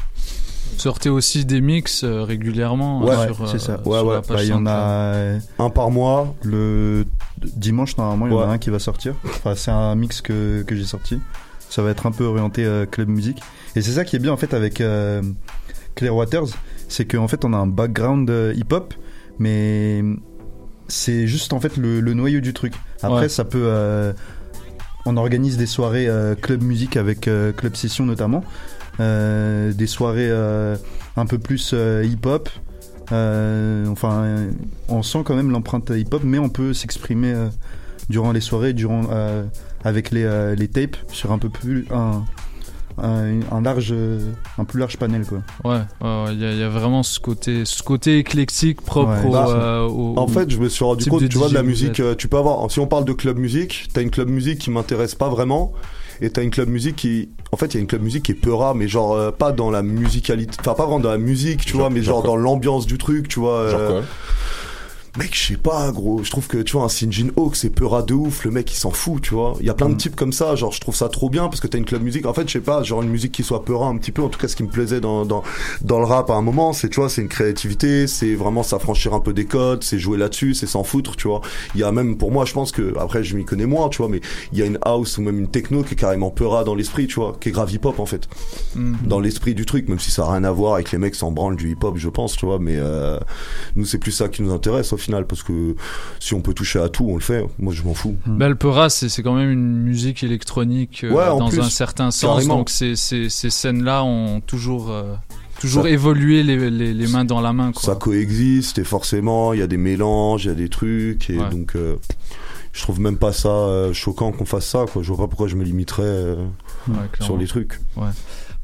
Sortez aussi des mix euh, régulièrement Ouais, euh, sur, c'est euh, ça. sur Ouais, la ouais. page Bah, il y en a un par mois. Le dimanche, normalement, il y en a Ouais. un qui va sortir. Enfin, c'est un mix que, que j'ai sorti. Ça va être un peu orienté euh, club musique. Et c'est ça qui est bien en fait avec euh, Clear Waters, c'est qu'en fait on a un background euh, hip-hop, mais c'est juste en fait le, le noyau du truc. Après, Ouais. ça peut. on organise des soirées club musique avec Club Session notamment. Des soirées un peu plus hip-hop. Enfin, on sent quand même l'empreinte hip-hop, mais on peut s'exprimer durant les soirées, durant avec les, euh, les tapes sur un peu plus un, un, un large, un plus large panel quoi. Ouais, ouais, ouais, il y, a- il y a vraiment ce côté, ce côté éclectique propre Ouais. au, Bah, euh, au- En fait, je me suis rendu compte, de tu vois, de la musique, euh, tu peux avoir, si on parle de club musique, t'as une club musique qui m'intéresse pas vraiment, et t'as une club musique qui, en fait, il y a une club musique qui est peura, mais genre, euh, pas dans la musicalité, enfin, pas vraiment dans la musique, tu vois, mais genre, dans l'ambiance du truc, tu vois. Genre euh, quoi Mec, je sais pas, gros. Je trouve que, tu vois, un Sinjin Hawk, c'est peura de ouf. Le mec, il s'en fout, tu vois. Il y a plein de types comme ça. Genre, je trouve ça trop bien parce que t'as une club musique. En fait, je sais pas, genre une musique qui soit peura un petit peu. En tout cas, ce qui me plaisait dans, dans, dans le rap à un moment, c'est, tu vois, c'est une créativité. C'est vraiment s'affranchir un peu des codes. C'est jouer là-dessus. C'est s'en foutre, tu vois. Il y a même, pour moi, je pense que, après, je m'y connais moins, tu vois, mais il y a une house ou même une techno qui est carrément peura dans l'esprit, tu vois, qui est grave hip-hop, en fait. Mm. Dans l'esprit du truc, même si ça a rien à voir avec les mecs s'en branlent du hip-hop, je pense, tu vois, mais, euh, nous, c'est plus ça qui nous intéresse au final parce que si on peut toucher à tout, on le fait. Moi, je m'en fous. Bah, le Peura, c'est quand même une musique électronique euh, Ouais, dans plus, un certain sens. carrément. Donc ces, ces, ces scènes-là ont toujours, euh, toujours Ça- évolué les, les, les mains dans la main. Quoi. Ça coexiste et forcément, il y a des mélanges, il y a des trucs et Ouais. donc euh, je trouve même pas ça euh, choquant qu'on fasse ça. Quoi. Je vois pas pourquoi je me limiterais euh, Ouais, sur les trucs. Ouais.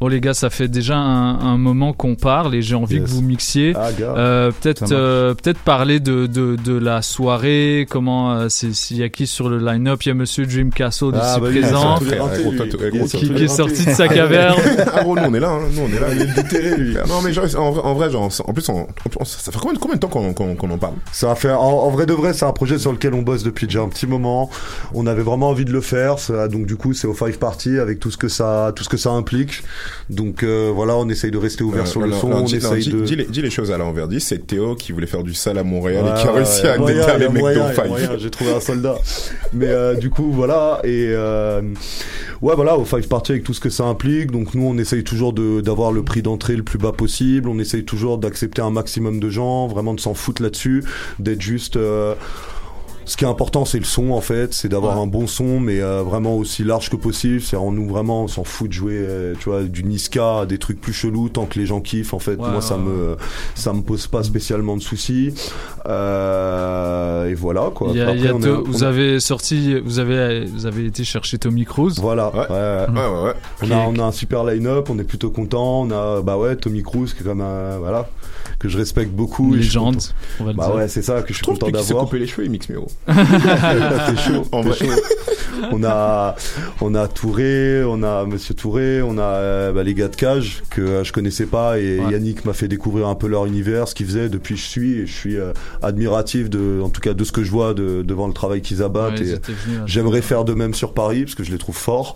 Bon les gars, ça fait déjà un, un moment qu'on parle et j'ai envie Yes. que vous mixiez. Ah, gars. Euh, peut-être euh, peut-être parler de, de, de la soirée, comment euh, c'est s'il y a qui sur le line-up, il y a Monsieur Dream Castle Ah, ici bah présent, lui. qui, qui est sorti de sa caverne. ah gros, nous on est là, hein, nous on est là. Il est déterré, lui. Non mais genre, en, vrai- en vrai, genre, en plus, on- on- ça fait combien, combien de temps qu'on qu'on- qu'on en parle? Ça a fait, en, en vrai de vrai, c'est un projet sur lequel on bosse depuis déjà un petit moment. On avait vraiment envie de le faire, ça- donc du coup c'est au Five Party avec tout ce que ça, tout ce que ça implique. Donc euh, voilà, on essaye de rester ouvert Euh, sur le son, alors, on dis, essaye de. dis les, dis les choses à l'envers. Dis, c'est Théo qui voulait faire du sale à Montréal et qui a ouais, réussi à moyen, déterrer les mecs moyen, moyen, J'ai trouvé un soldat. Mais euh, du coup, voilà. Et euh, ouais, voilà, au Five Party avec tout ce que ça implique. Donc nous, on essaye toujours d'avoir le prix d'entrée le plus bas possible. On essaye toujours d'accepter un maximum de gens, vraiment de s'en foutre là-dessus, d'être juste. Ce qui est important, c'est le son en fait, c'est d'avoir un bon son, mais euh, vraiment aussi large que possible. C'est en nous vraiment, on s'en fout de jouer, euh, tu vois, du Niska à des trucs plus chelous tant que les gens kiffent. En fait, Ouais, moi ça me ça me pose pas spécialement de soucis. Euh, et voilà quoi. A- Après, il y a on est- deux- on vous a- avez sorti, vous avez, vous avez été chercher Tommy Cruise. Voilà. Ouais. ouais, ouais. On a, on a un super line-up, on est plutôt content. On a bah ouais Tommy Cruise qui est comme un voilà que je respecte beaucoup. Une je suis légende, content. on va le bah dire. ouais c'est ça que je suis trouve content d'avoir. coupé les cheveux, il mixe mieux. Gros. T'es chaud, En t'es vrai. chaud. On a, on a Touré, on a Monsieur Touré, on a euh, bah, les gars de Cage que euh, je connaissais pas et Ouais. Yannick m'a fait découvrir un peu leur univers, ce qu'ils faisaient. Depuis je suis et je suis euh, admiratif de, en tout cas de ce que je vois de, devant le travail qu'ils abattent. Ouais, et là. j'aimerais faire de même sur Paris parce que je les trouve forts.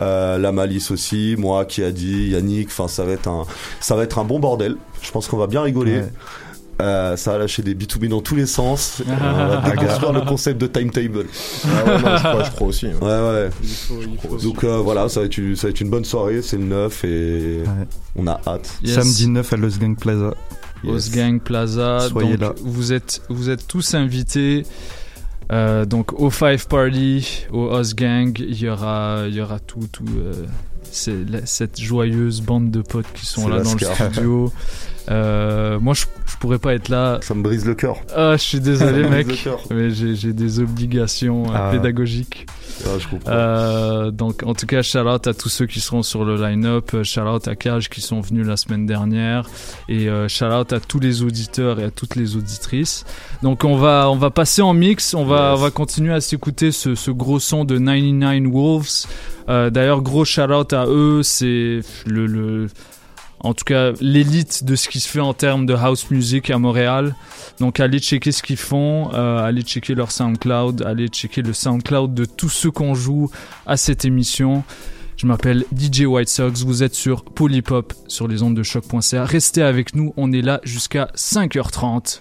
Euh, la Malice aussi, moi qui a dit Yannick. Enfin ça va être un, ça va être un bon bordel. Je pense qu'on va bien rigoler. Ouais. Euh, ça va lâcher des B2B dans tous les sens. Euh, on va Ah, déconstruire le concept de timetable. Ah ouais, non, je crois, je crois aussi. hein. Ouais, ouais. Il faut- il faut- Donc euh, voilà, ça va, être une, ça va être une bonne soirée, c'est le 9 et on a hâte. Yes. Samedi 9 à Los Gang Plaza. Os Gang Plaza. Soyez donc, là. Vous êtes, vous êtes tous invités. Euh, donc au Five Party, au Os Gang, il y aura, il y aura tout, tout. euh, la- cette joyeuse bande de potes qui sont là dans le studio. Euh, moi, je, je pourrais pas être là. Ça me brise le cœur. Ah, je suis désolé, mec, mais j'ai des obligations euh, Ah. pédagogiques. Ah, je comprends. Euh, donc, en tout cas, shout out à tous ceux qui seront sur le line-up. Shout out à Cage qui sont venus la semaine dernière. Et euh, shout out à tous les auditeurs et à toutes les auditrices. Donc, on va, on va passer en mix. On va, on va continuer à s'écouter ce, ce gros son de 99 Wolves. Euh, D'ailleurs, gros shout out à eux. C'est le, le, en tout cas l'élite de ce qui se fait en termes de house music à Montréal. Donc allez checker ce qu'ils font, euh, allez checker leur SoundCloud, allez checker le SoundCloud de tous ceux qu'on joue à cette émission. Je m'appelle DJ White Sox, vous êtes sur Polypop sur les ondes de choc.ca. Restez avec nous, on est là jusqu'à 5h30.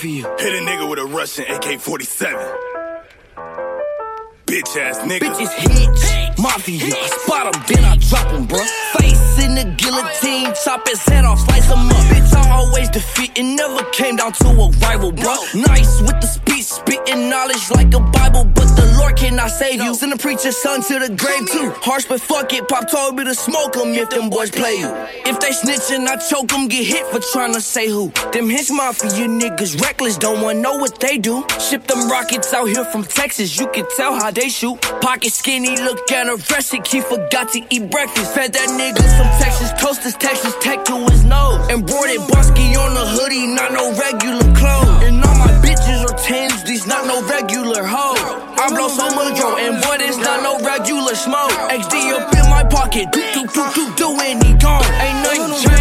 Hinge Mafia. Hit a nigga with a Russian AK 47. Bitch ass nigga. Bitches Hinge Mafia. I spot 'em, then I drop 'em, bruh. Face in the guillotine, chop his head off, slice him up. Bitch, I always defeat. It never came down to a rival, bruh. Nice with the speech, spitting knowledge like a Bible, but the Lord cannot save you. Send a preacher's son to the grave too. Harsh, but fuck it. Pop told me to smoke smoke 'em if them boys play you. If they snitching, I choke choke 'em, get hit for trying to say who. Them hinge mafia niggas reckless, don't wanna know what they do. Ship them rockets out here from Texas, you can tell how they shoot. Pocket skinny, look anorexic, he forgot to eat breakfast. Fed that nigga some Texas toasters, Texas tech to his nose. Embroidered Bosky on the hoodie, not no regular clothes. And all my bitches are tens, not no regular hoes. I blow so much dro, and boy, not no regular smoke. XD up in my pocket, do do do do do, and he gone. Ain't nothing changed,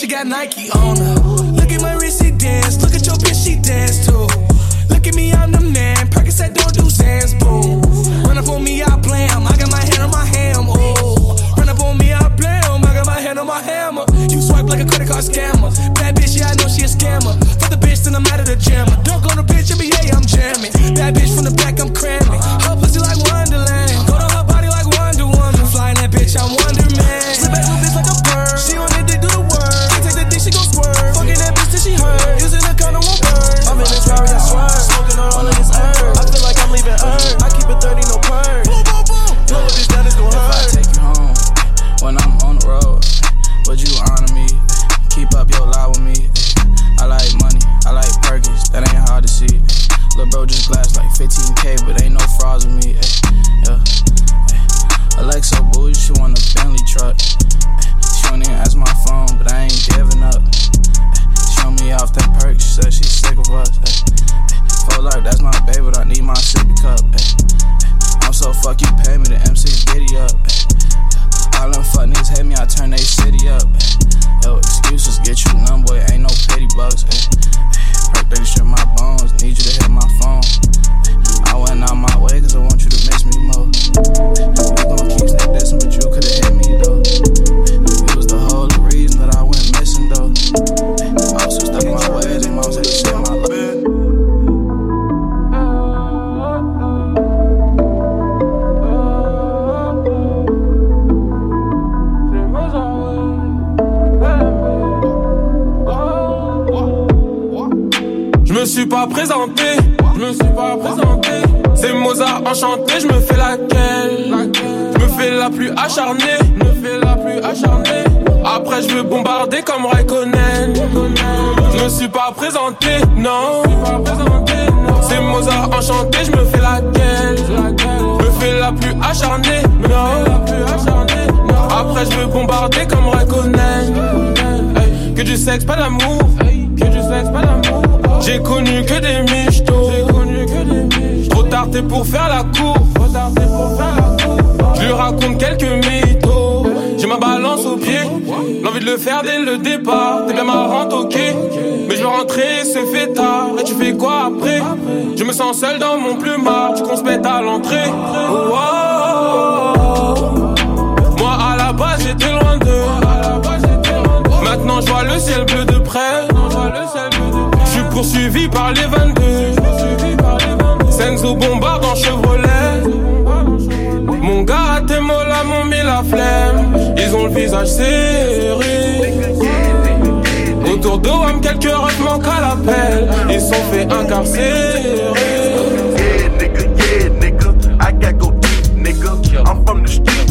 she got Nike on her. Look at my wrist, she dance. Look at your bitch, she dance too. Look at me, I'm the man. Percocet don't do Zans, boom. Run up on me, I blam. I got my hand on my ham, oh. Run up on me, I blam. I got my hand on my hammer. You swipe like a credit card scammer. Bad bitch, yeah, I know she a scammer. For the bitch, then I'm out of the jammer. Don't go to bitch, NBA, I'm jamming. Bad bitch from the back, I'm cramming. Her pussy like Wonderland. Bro just glass like 15k, but ain't no frauds with me. Eh, yeah. Eh. Alexa boo, she want a Bentley truck. Eh. She don't even answer my phone, but I ain't giving up. Show me off that perk, she said she's sick of us. Full life, that's my baby, but I need my sippy cup. I'm so fuck you pay me, the MC giddy up. All them fuck niggas hate me, I turn they city up. Yo, excuses get you numb, boy, ain't no pity bucks. Perk 30 strip my bones, need you to hit my phone. I went out my way cause I want you to miss me more. You gon' keep sneak dissing, but you could've hit me though. It was the whole reason that I went missing though. I was so stuck in my ways, and mom said shit enchanté, je me fais laquelle Je me fais la plus acharnée, me fais la plus acharnée. Après je veux bombarder comme Raikkonen. Je me suis pas présenté, non. C'est Mozart enchanté, je me fais laquelle Je me fais la plus acharnée, non. Après je veux bombarder comme Raikkonen. Que du sexe, pas d'amour. Que du sexe, pas d'amour. J'ai connu que des michtos. T'es pour faire la cour. Je lui raconte quelques mythos. J'ai ma balance au pied. L'envie de le faire dès le départ. T'es bien marrante, ok. Mais je veux rentrer, c'est fait tard. Et tu fais quoi après? Je me sens seul dans mon plumard. Tu conspectes à l'entrée. Moi à la base j'étais loin d'eux. Maintenant je vois le ciel bleu de près. Je suis poursuivi par les 22. Senzo bombarde en Chevrolet. Mon gars, tes mots là m'ont mis la flemme. Ils ont le visage serré. Autour d'OM, quelques refs manquent à l'appel. Ils sont fait incarcérer. Yeah, nigga, yeah, nigga. I got go deep, nigga. I'm from the street,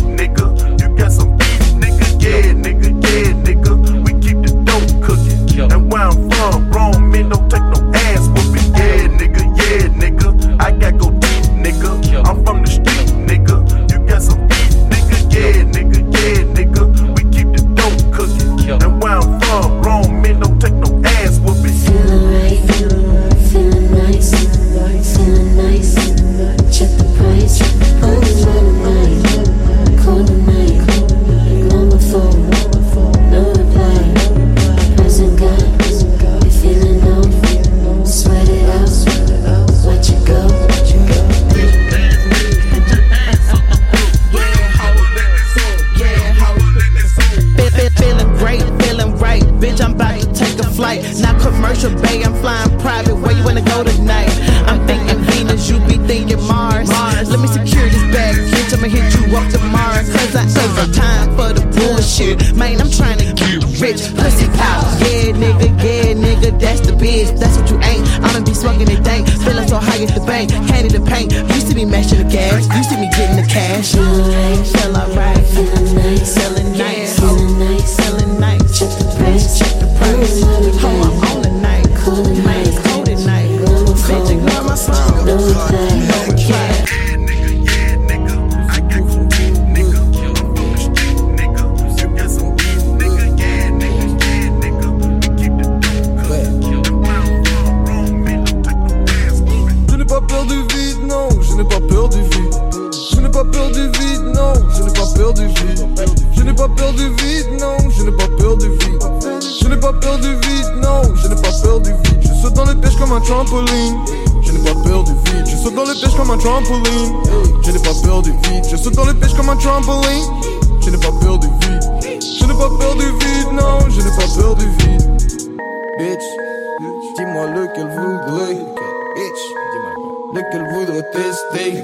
lequel voudrait. Tester.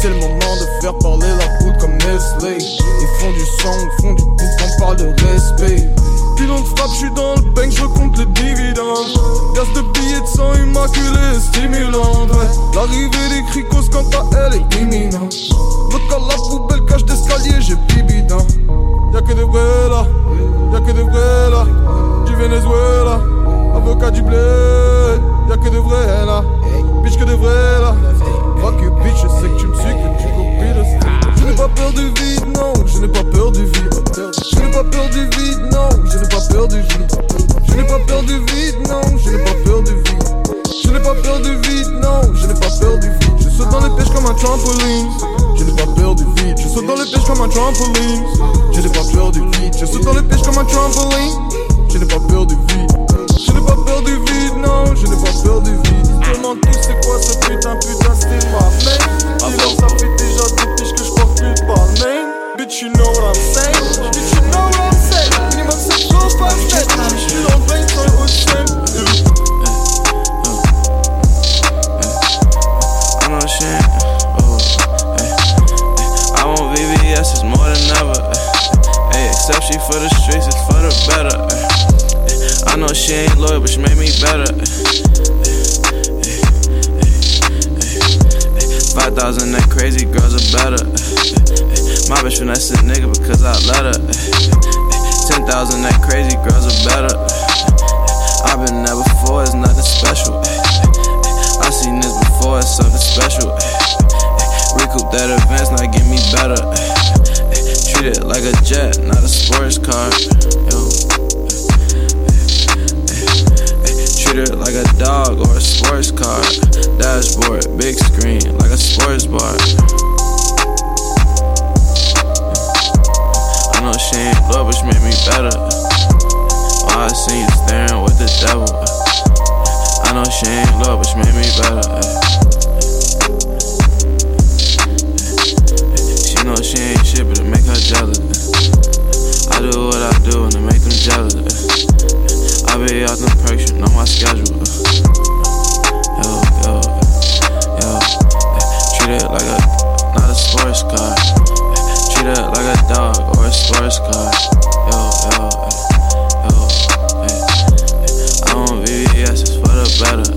C'est le moment de faire parler la poudre comme Nestlé. Ils font du sang, ils font du beat, on parle de respect. Pilon de frappe, je suis dans le bank, je compte les dividendes. Gaz de billets de sang immaculé et stimulante. Ouais. L'arrivée des cricos quand à elle est imminente. Votre à la poubelle, cache d'escalier, j'ai bibidant. Y'a que des là, y'a que des là. Du Venezuela, avocat du bled. Y'a que des vrais là, bitch que des vrais là. Fuck you bitch, je sais que tu me suis, que tu copies le style. Je n'ai pas peur du vide, non, je n'ai pas peur du vide. Je n'ai pas peur du vide, non, je n'ai pas peur du vide. Je n'ai pas peur du vide, non, je n'ai pas peur du vide. Je n'ai pas peur du vide, non, je n'ai pas peur du vide. Je saute dans les pêches comme un trampoline. Je n'ai pas peur du vide, je saute dans les pêches comme un trampoline. Je n'ai pas peur du vide, je saute dans les pêches comme un trampoline. Je n'ai pas peur du vide. Je n'ai pas peur du vide, non, je n'ai pas peur du vide. Demandent tous c'est quoi ce putain, putain, style ma main. Dis-leur, ça fait déjà deux piges que je porte plus de balmain. Bitch, you know what I'm saying. Bitch, you know what I'm saying. Minimum, c'est trop pas. Je suis dans le bain. Oh. Ay, except she for the streets, it's for the better. I know she ain't loyal, but she made me better. 5,000, that crazy girls are better. My bitch finesse a nigga because I let her. 10,000, that crazy girls are better. I've been there before, it's nothing special. I've seen this before, it's something special. Recoup that advance, now get me better. Treat it like a jet, not a sports car. Yo. Like a dog or a sports car. Dashboard, big screen, like a sports bar. I know she ain't love, but she made me better. Why I seen you staring with the devil. I know she ain't love, but she made me better. She know she ain't shit, but it make her jealous. I do what I do and it make them jealous. I be out perks, you know my schedule. Yo, yo, yo. Treat it like a, not a sports car. Treat it like a dog or a sports car. Yo, yo, yo. I want VVS, for the better.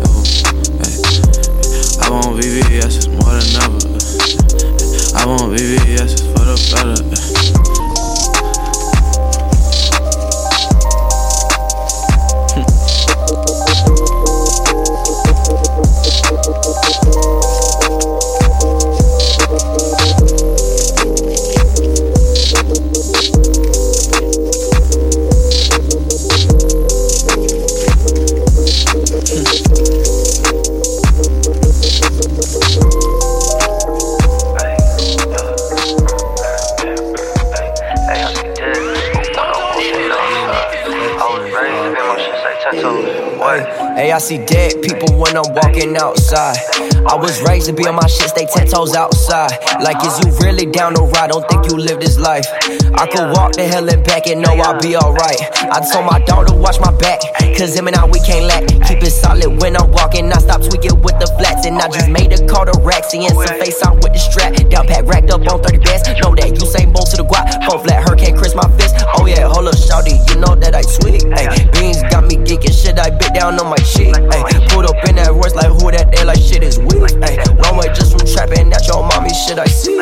Uh, hey. I want VVS, more than ever. Uh, I want VVS, for the better. Uh, see dead people when I'm walking outside. I was raised to be on my shit, stay ten toes outside. Like, is you really down to ride? Don't think you live this life. I could walk the hell and back and know I'll be alright. I told my daughter watch my back, cause him and I we can't lack. Keep it solid when I'm walking, I stop tweaking with the flats. And I just made a call to Raxy and some face out with the strap. Down pat racked up on 30 bands. Know that you say bolt to the guap. Four flat hurricane, Chris my fist. Oh yeah, hold up, shawty, you know that I sweet. I bit down on my shit. Ay, pulled up in that voice like who that there like shit is weak. Mommy shit I see.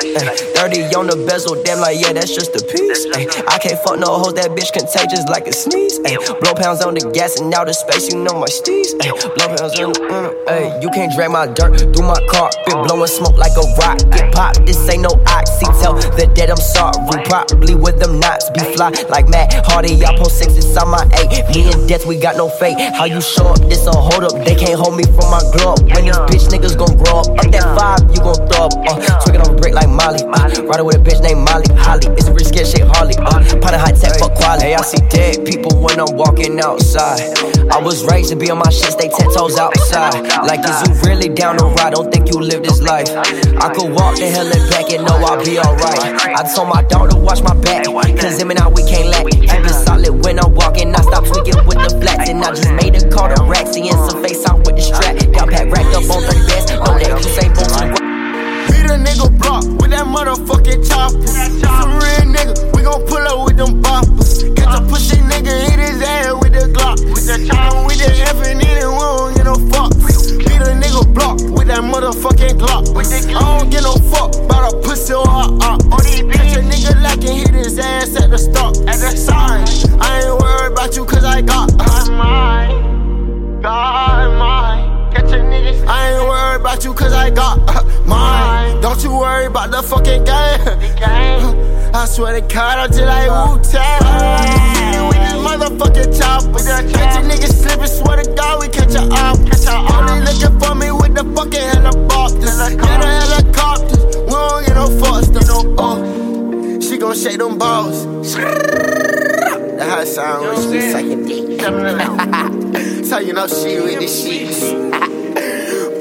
30 on the bezel, damn like yeah, that's just a piece. I can't fuck no hoes, that bitch contagious like a sneeze. Blow pounds on the gas and outer space, you know my steez. Blow pounds on the, uh, ay, you can't drag my dirt through my carpet, blowing smoke like a rock. Get popped, this ain't no oxy. Tell the dead I'm sorry, probably with them knots be fly like Matt Hardy. I post six inside my eight. Me and death, we got no fate. How you show up? This a hold up. They can't hold me from my glow up. When these bitch niggas gon' grow up, up that five, you gon' throw up. Uh, twigging on a brick like Molly. Riding with a bitch named Molly. Holly, it's a scared shit Harley. Uh, pot of high tech for quality. Hey, I see dead people when I'm walking outside. I was raised to be on my shit, stay ten toes outside. Like, is you really down to ride? Don't think you live this life. I could walk the hell and back and know I'll be alright. I told my daughter watch my back, cause him and I we can't lack. Keep it solid when I'm walking, I stop tweaking with the flats. And I just made a call to Raxy and some face out with the strap. Down pat racked up on 30 bands, know that you boom Beat a nigga block with that motherfucking chopper. Some real nigga, we gon' pull up with them boppers. Catch a pussy nigga, hit his ass with the Glock. With the chopper, with the F and it, we don't get no fuck. Beat a nigga block with that motherfucking Glock. I don't get no fuck about a pussy or a op. Catch a nigga lacking, hit his ass at the stop. At the sign, I ain't worried about you cause I got. God mine, God mine. Catch a nigga. I ain't worried about you cause I got uh, mine. Don't you worry about the fucking game. I swear to God, I'm just like Wu Tang. With this motherfucking chopper. Catch a nigga slipping, swear to God, we catch a op. Only looking for me with the fucking helicopters. Yeah, the helicopters. We don't get no foster. Oh, she gon' shake them balls. That's how it sound when she be sucking dick. so you know she with the sheets.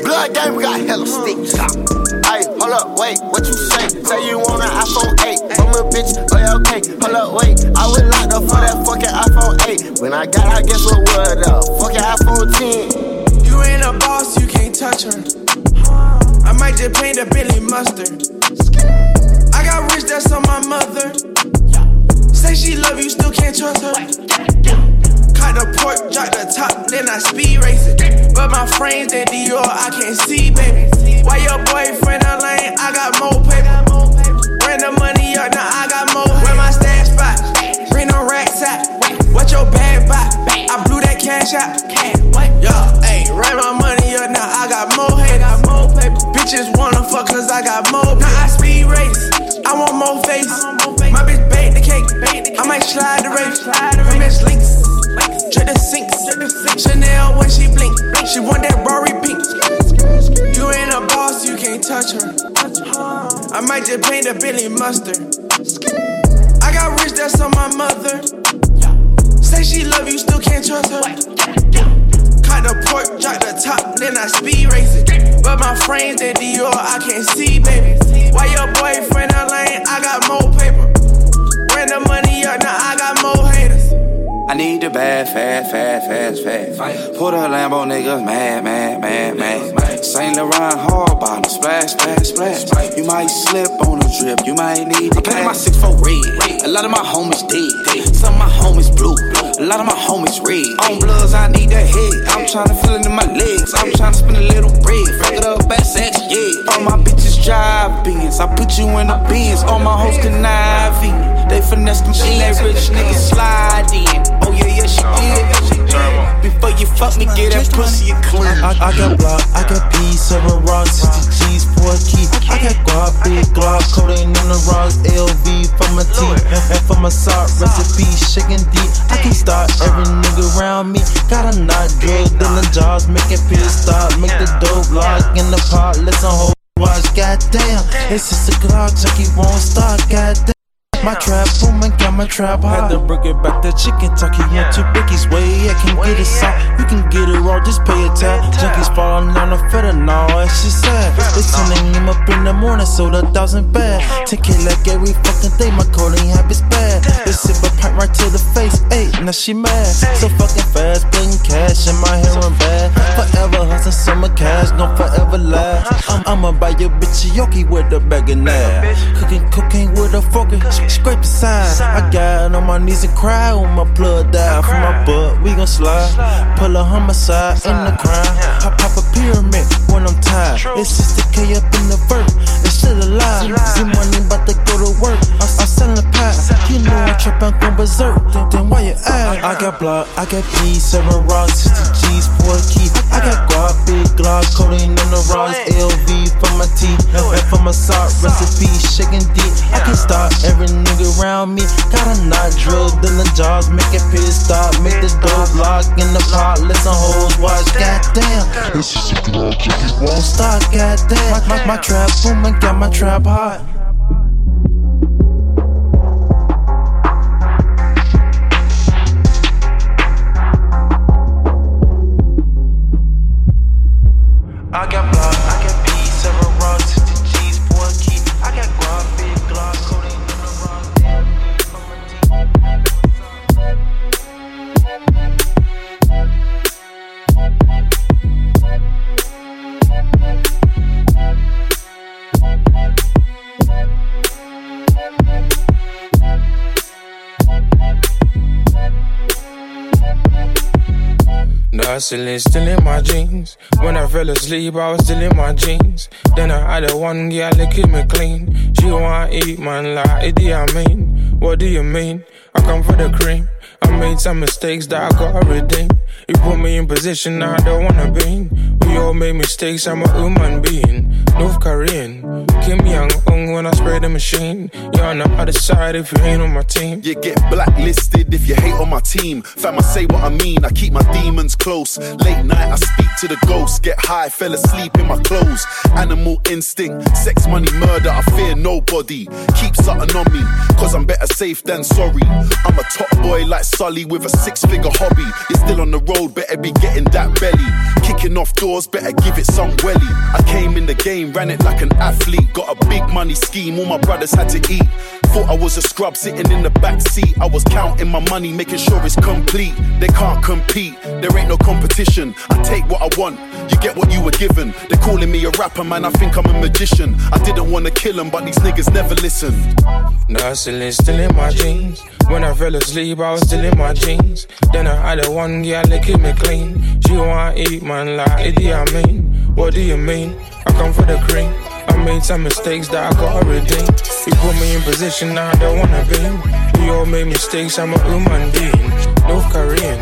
Blood game, we got hella sticks. Hey, hold up, wait, what you say? Say you want an iPhone 8. I'm a bitch, oh yeah, okay. Hold up, wait, I was locked up for that fucking iPhone 8. When I got out, guess what word up? Fucking iPhone 10. You ain't a boss, you can't touch her. I might just paint a Billy mustard. I got rich, that's on my mother. Say she love you, still can't trust her. Caught the pork drop the top, then I speed race it. But my frames that Dior, I can't see, baby. Why your boyfriend a lane? I got more paper. Bring the money up, now I got more. Where my stash spot? Bring no racks out. What your bag buy? I blew that cash out. Yo, ayy, ran my money up, now I got more haters. Bitches wanna fuck cause I got more. Now I speed race. I want more face. My bitch bake the cake. I might slide the race. My bitch links. Drip the sinks. Chanel when she blink. She want that Rory pink. You ain't a boss, you can't touch her. I might just paint a Billy mustard. I got rich, that's on my mother. Say she love you, still can't trust her. Cut the pork, drop the top, then I speed race it. But my frames that Dior, I can't see, baby. Why your boyfriend a lane? I got more paper. Bring the money up, now I got more haters. I need the bad, fast, fast, fast, fast. Put a Lambo niggas mad, mad, mad, mad. Saint Laurent hard bottom, splash, splash, splash. You might slip on a drip, you might need the cash. my six four red. A lot of my homies dead. Some of my homies blue. A lot of my homies red. On bloods, I need that head. I'm tryna feel it in my legs. I'm tryna spin a little bread. Fuck it up, back sex, yeah. All my bitches I put you in the Benz. All my hoes conniving. They finesse them shit. Let rich niggas slide in. Oh yeah, yeah, she did. Before you fuck me, get that pussy clean. I, I got block, I got P, seven rocks, 60 G's for a key. I got guap, big glock, codeine in the rocks, LV for my teeth, and for my sock recipe, shaking deep. I can start every nigga around me. Got a knot drug, then the jobs making pills stop, make the dope lock in the pot, listen, hold. Watch, goddamn, it's just a Glock, junkie won't stop, goddamn. My trap booming, got my trap hot. Had to break it back to chicken tucky and two biggies. Way I can get it soft, you can get it raw, just pay a tab. Junkies falling on the fentanyl, and she sad. It's 10 a.m. up in the morning, sold a thousand bad. Take it like every fucking day, my codeine habit's bad. They sip a pipe right to the face, ayy, now she mad. So fucking fast, putting cash in my hair and bag. Forever hustling summer cash, gon' forever last. I'm, I'ma buy your bitch a yoki with a bag of nab. Cooking cocaine with a fork scrape the side. I got on my knees and cry when my blood died from my butt. We gon' slide, pull a homicide in the crime. Pop, pop a pyramid when I'm tired. It's just a K up in the vert. Still alive. See money about to go to work. I'm, I'm selling packs. You know I'm tripping, going berserk. Then, then why you ask? I got block, I got P, seven rocks, 60 G's for a key. I got guap, big glock, codeine in the rocks, LV for my teeth, and for my sock recipe, shaking deep. I can start every nigga around me. Got a knot drilled in the jaws, make it piss stop, make the dope lock in the pot. Listen, hoes, watch, goddamn. It's just a Glock, junkie won't stop, goddamn. My, my, my trap booming, got my trap hot. I got still in my jeans. When I fell asleep, I was still in my jeans. Then I had a one girl that keep me clean. She wanna eat man like Idi mean? What do you mean? I come for the cream. I made some mistakes that I gotta redeem. You put me in position I don't wanna be in. We all make mistakes, I'm a human being. North Korean, Kim Young Un when I spray the machine. You're on the other side if you ain't on my team. You get blacklisted if you hate on my team. Fam, I say what I mean. I keep my demons close. Late night, I speak to the ghosts. Get high, fell asleep in my clothes. Animal instinct, sex, money, murder. I fear nobody. Keep something on me, cause I'm better safe than sorry. I'm a top boy like Sully with a six figure hobby. You're still on the road, better be getting that belly. Kicking off doors, better give it some welly. I came in the game, ran it like an athlete. Got a big money scheme, all my brothers had to eat. Thought I was a scrub sitting in the back seat. I was counting my money, making sure it's complete. They can't compete, there ain't no competition. I take what I want, you get what you were given. They're calling me a rapper, man, I think I'm a magician. I didn't wanna kill them, but these niggas never listen. Nah, still in, my jeans. When I fell asleep, I was still in my jeans. Then I had a one girl licking me clean. She wanna eat, man, like Idi mean. What do you mean? I come for the cream. Made some mistakes that I gotta redeem. You put me in position I don't wanna be. We all made mistakes, I'm a human being. North Korean.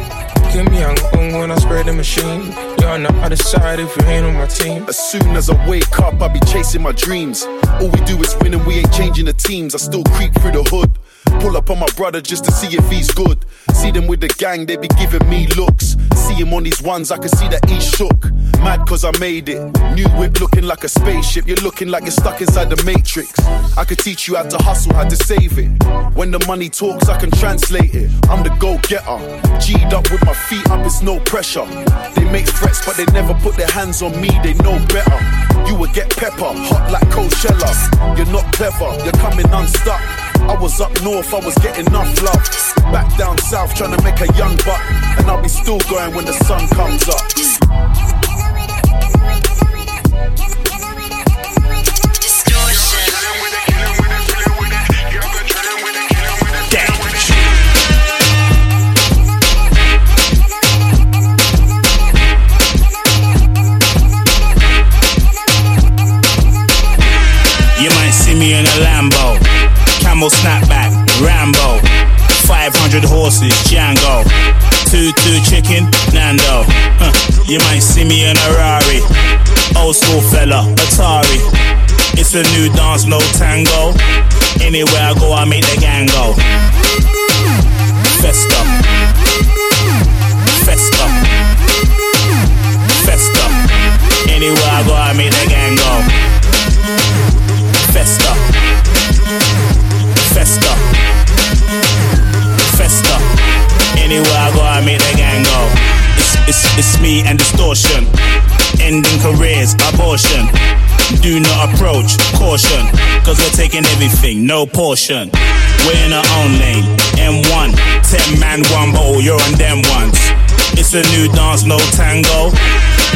Kim Young Un when I spread the machine. On the other side if you ain't on my team. As soon as I wake up, I be chasing my dreams. All we do is win and we ain't changing the teams. I still creep through the hood. Pull up on my brother just to see if he's good. See them with the gang, they be giving me looks. See him on these ones, I can see that he's shook. Mad cause I made it. New whip looking like a spaceship. You're looking like you're stuck inside the matrix. I could teach you how to hustle, how to save it. When the money talks, I can translate it. I'm the go getter. G'd up with my feet up, it's no pressure. They make threats, but they never put their hands on me, they know better. You will get pepper, hot like Coachella. You're not clever, you're coming unstuck. I was up north, I was getting enough love. Back down south, trying to make a young buck. And I'll be still going when the sun comes up. You might see me in a Lambo, camel snapback, Rambo, 500 horses, Django, two two chicken, Nando. Huh. You might see me in a Rari, old school fella, Atari. It's a new dance, no tango. Anywhere I go, I make the gang go. Festa, festa, festa. Anywhere I go, I make the gang go. It's, me and distortion. Ending careers, abortion. Do not approach, caution. Cause we're taking everything, no portion. We're in our own lane. M1, 10 man, one bowl, you're on them ones. It's a new dance, no tango.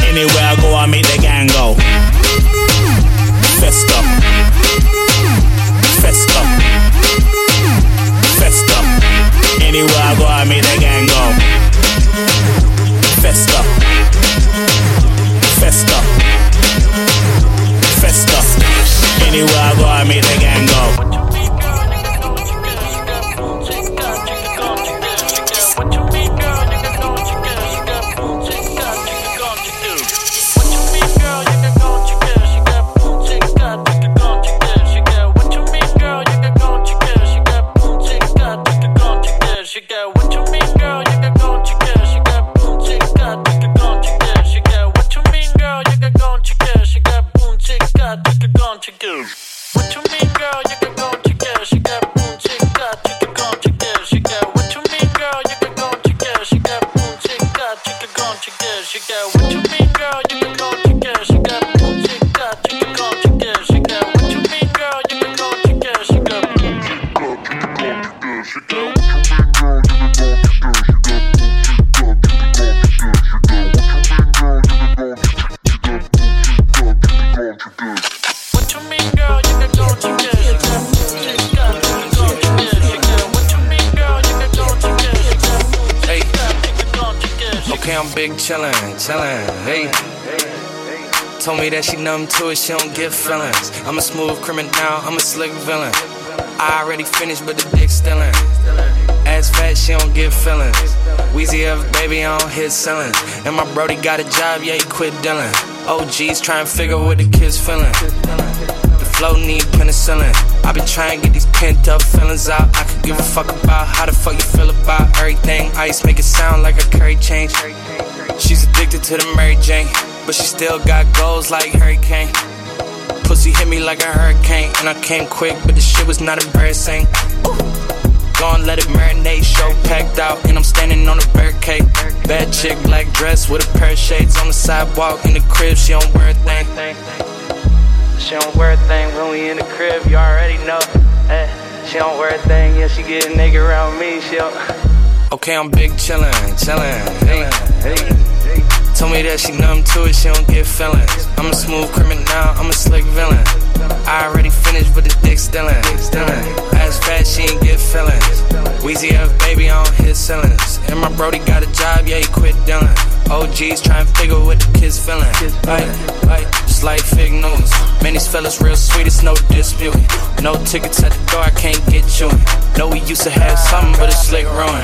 Anywhere I go, I make the gang go. Festa. Festa. Festa. Anywhere I go, I make the gang go. Festa. Festa. Festa. Anywhere I go, I make the Big chillin', chillin', hey. Told me that she numb to it, she don't get feelings. I'm a smooth criminal, I'm a slick villain. I already finished, but the dick still in. Ass fat, she don't get feelings. Weezy F, baby, I don't hit ceilings. And my brody got a job, yeah, he quit dealing. OGs try and figure what the kids feeling. The flow need penicillin. I been trying to get these pent up feelings out. I could give a fuck about how the fuck you feel about everything. Ice make it sound like a curry change. She's addicted to the Mary Jane, but she still got goals like Hurricane. Pussy hit me like a hurricane, and I came quick, but the shit was not embarrassing. Go and let it marinate, show packed out, and I'm standing on a barricade. Bad chick, black dress with a pair of shades on the sidewalk in the crib, she don't wear a thing. She don't wear a thing when we in the crib, you already know. Hey, she don't wear a thing, yeah, she get nigga around me, she don't. Okay, I'm big chillin', chillin', hey, hey. Told me that she numb to it, she don't get feelings. I'm a smooth criminal, I'm a slick villain. I already finished, but the dick stillin', stillin'. Ass fat, she ain't get feelings. Weezy F, baby, I don't hit ceilings. And my brody got a job, yeah, he quit dealing. OGs try and figure what the kids feeling. Like, like, just like fake news. Man, these fellas real sweet, it's no dispute. No tickets at the door, I can't get you in. Know we used to have something, but it's slick ruin.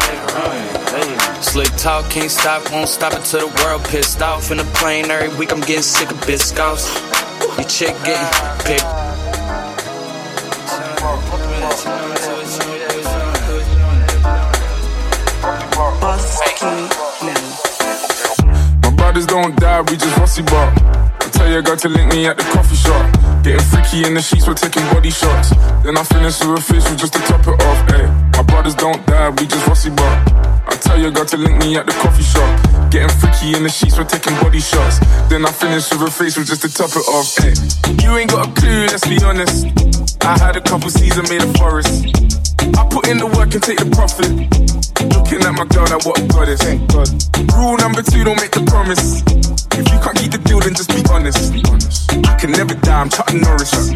Slick talk, can't stop, won't stop until the world pissed off. In the plane every week, I'm getting sick of biscuits. Your chick getting picked. My brothers don't die, we just rusty bar. I tell your girl to link me at the coffee shop. Getting freaky in the sheets, we're taking body shots. Then I finish with a facial just to top it off. Hey, my brothers don't die, we just rusty bar. I tell your girl to link me at the coffee shop. Getting freaky in the sheets, we're taking body shots. Then I finish with a facial just to top it off. Hey, you ain't got a clue, let's be honest. I had a couple seasons made a forest. I put in the work and take the profit. Looking at my girl, like what a goddess. Thank God. Rule number two, don't make the promise. If you can't keep the deal, then just be honest. I can never die, I'm Chuck Norris.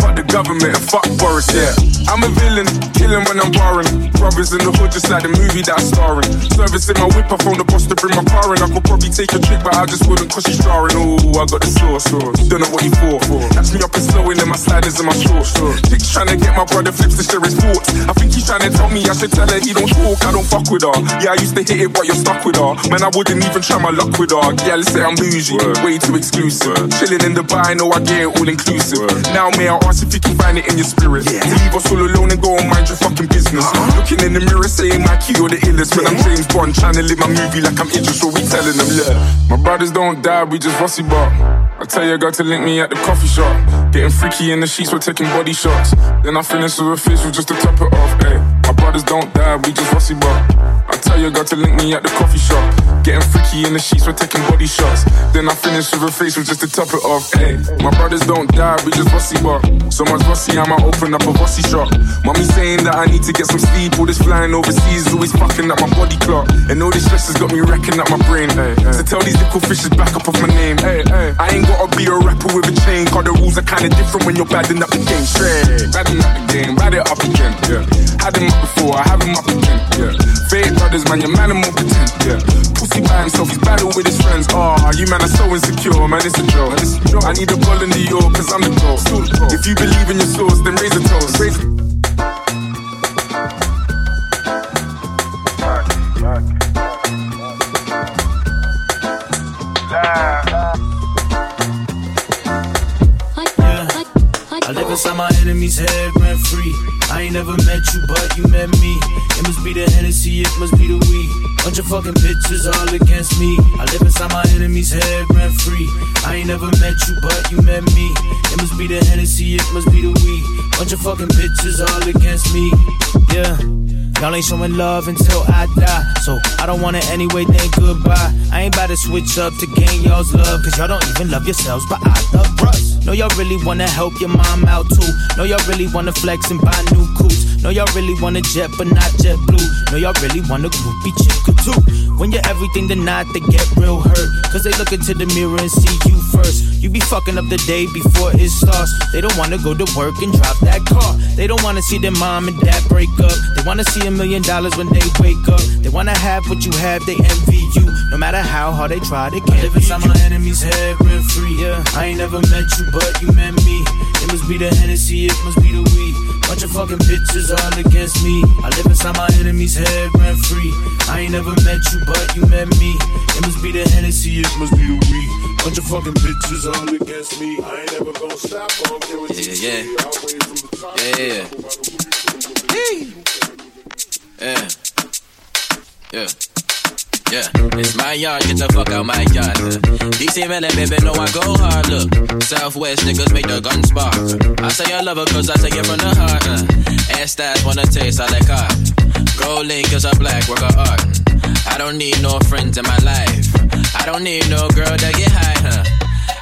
Fuck the government and fuck Boris, yeah. I'm a villain, killing when I'm barring. Brothers in the hood, just like the movie that I'm starring. Service in my whip, I phone the boss to bring my car in. I could probably take a trick, but I just wouldn't cause she's jarring. Oh, I got the sauce. Don't know what you for. Catch me up and slowing in my sliders and my shorts. Chick's trying to get my brother flips to share his thoughts. I think he's trying to tell me I should tell her he don't talk, I don't fuck with her. Yeah, I used to hit it, but you're stuck with her. Man, I wouldn't even try my luck with her. Yeah, let's say I'm bougie, way too exclusive. Chilling in Dubai, know I get it all inclusive. Now, may I ask if you can find it in your spirit? To leave us all alone and go and mind your fucking business. Looking in the mirror, saying my key, you're the illest. When I'm James Bond, trying to live my movie like I'm Idris, so we telling them, look. My brothers don't die, we just rusty bar. I tell your girl to link me at the coffee shop. Getting freaky in the sheets, we're taking body shots. Then I finish with a facial just to top it off. Ay. My brothers don't die, we just rusty bar. I tell your girl to link me at the coffee shop. Getting freaky in the sheets, we're taking body shots. Then I finish with a facial just to top it off. Ay. My brothers don't die, we just rusty bar. So much rusty, I might open up a rusty shop. Mommy saying that I need to get some sleep. All this flying overseas is always fucking up my body clock. And all this stress has got me wrecking up my brain. So tell these little fishes back up off my name. I ain't gotta be a rapper with a chain, cause the rules are kinda different when you're badding up the game. Straight, badding up the game, bad it up again. Yeah. Had him up before, I have him up again. Yeah. Fake brothers, man, your man and more pretend. Yeah. Pussy by himself, he's battle with his friends. Ah, you man are so insecure, man, it's a joke. I need a ball in New York, cause I'm the goal. If you believe in your source, then raise a toast. Raise I live inside my enemy's head rent free. I ain't never met you, but you met me. It must be the Hennessy, it must be the weed. Bunch of fucking bitches all against me. I live inside my enemy's head rent free. I ain't never met you, but you met me. It must be the Hennessy, it must be the weed. Bunch of fucking bitches all against me. Yeah. Y'all ain't showing love until I die. So I don't want it anyway, then goodbye. I ain't about to switch up to gain y'all's love. Cause y'all don't even love yourselves, but I love us. Know y'all really wanna help your mom out too. Know y'all really wanna flex and buy new coups. Know y'all really wanna jet, but not jet blue. Know y'all really wanna groupie chick or two. When you're everything, not, they get real hurt. Cause they look into the mirror and see you first. You be fucking up the day before it starts. They don't wanna go to work and drop that car. They don't wanna see their mom and dad break up. They wanna see a million dollars when they wake up. They wanna have what you have, they envy you. No matter how hard they try, they can't. I live inside my enemy's head rent free. Yeah, I ain't never met you, but you met me. It must be the Hennessy, it must be the weed. Bunch of fucking bitches all against me. I live inside my enemy's head rent free. I ain't never met you, but you met me. It must be the Hennessy, it must be the weed. Bunch of fucking bitches all against me. I ain't never gonna stop. Yeah, yeah. Yeah, yeah. Yeah. Yeah, it's my yard, get the fuck out my yard. DC Melon, baby, know I go hard. Look, Southwest niggas make the gun spark. I say I love her cause I say it from the heart. Uh. Ass stats wanna taste, like art. Gold link cause I black, work of art. I don't need no friends in my life. I don't need no girl to get high, huh?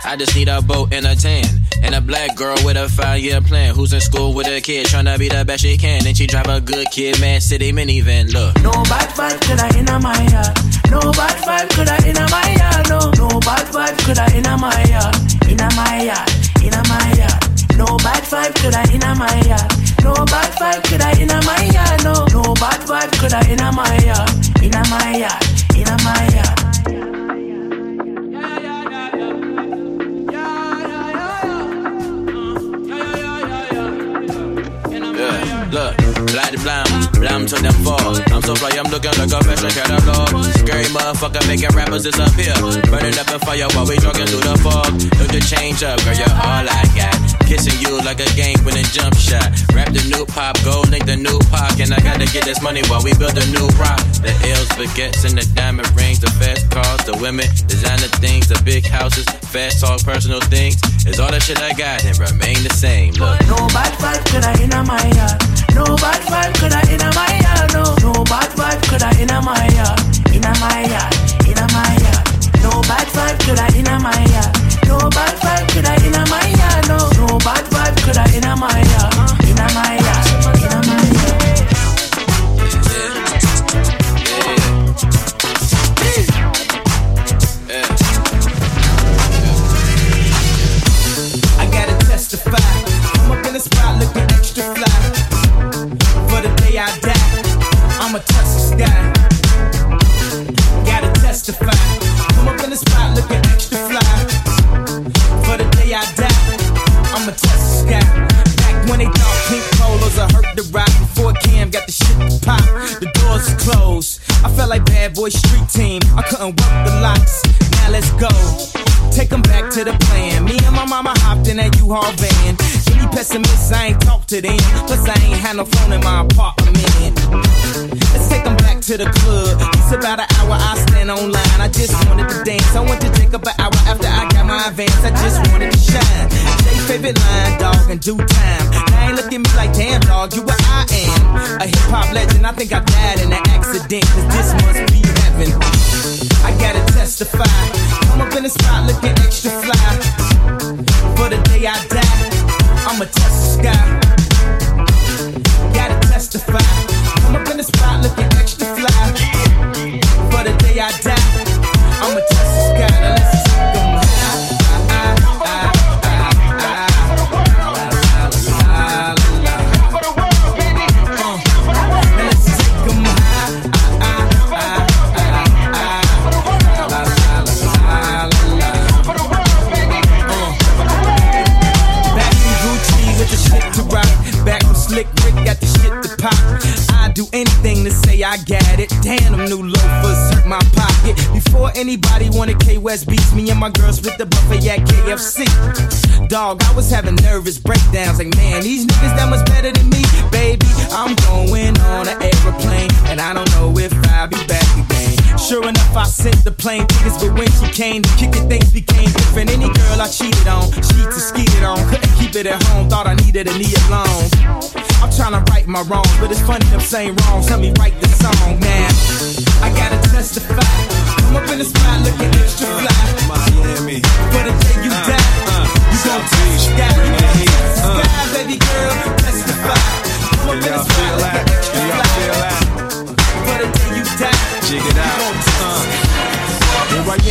I just need a boat and a tan. And a black girl with a five year plan. Who's in school with a kid, tryna be the best she can. And she drive a good kid, man, city minivan. Look. No bad vibe could I in a my yard. No bad vibe could I in a my yard. No, no bad vibe could I in a my yard. In my yard, in a my yard. No bad vibe could I in my yard. No bad vibe could I in my yard. No, no bad vibe could I in my yard. In my yard, in my yard. Look, blind blam, blam to them fall. I'm so fly, I'm looking like a fashion catalog. Scary motherfucker making rappers disappear. Burning up in fire while we jogging through the fog. Don't change up, girl, you're all I got. Kissing you like a game winning jump shot. Rap the new pop, gold link the new pop. And I gotta get this money while we build a new rock. The L's, baguettes, and the diamond rings, the fast cars, the women, designer things, the big houses, fast talk, personal things. Is all the shit I got and remain the same. Look. No bad vibe could I in my yard. No bad vibe could I in my yard. No, no bad vibe could I in a my yard. In a my yard, in a my yard. No bad vibe could I in a my yard. No bad vibe could I in a my yard. No, no bad vibe could I in a my yard. I ain't talk to them. Plus, I ain't had no phone in my apartment. Let's take 'em back to the club. It's about an hour, I stand online. I just wanted to dance. I went to Jacob an hour after I got my advance. I just wanted to shine. Jay favorite line, dog, in due time. Now ain't look at me like, damn, dog, you what I am. A hip hop legend, I think I died in an accident. Cause this must be heaven. I gotta testify. I'm up in the spot looking extra fly. For the day I die, I'ma touch the sky. Try looking Anybody wanted K West beats, me and my girl split the buffet at KFC. Dog, I was having nervous breakdowns. Like, man, these niggas that much better than me. Baby, I'm going on an aeroplane. And I don't know if I'll be back again. Sure enough, I sent the plane tickets, but when she came the kick it, things became different. Any girl I cheated on, she to skeeted on. Couldn't keep it at home, thought I needed a knee alone. I'm trying to right my wrongs, but it's funny them same wrongs. Let me write the song, man. I gotta testify. I'm up in the spot looking extra fly. Miami. For the day you die, you gon' touch the sky. You gon' touch the sky, baby girl. Testify. I'm up in the spot looking extra fly. For the day you die, Jig it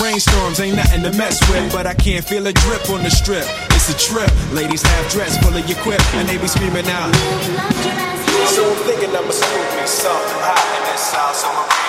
rainstorms ain't nothing to mess with, but I can't feel a drip on the strip. It's a trip. Ladies half dressed, full of your quip, and they be screaming out. So I'm thinking I'ma scoop me something hot in South Submarine.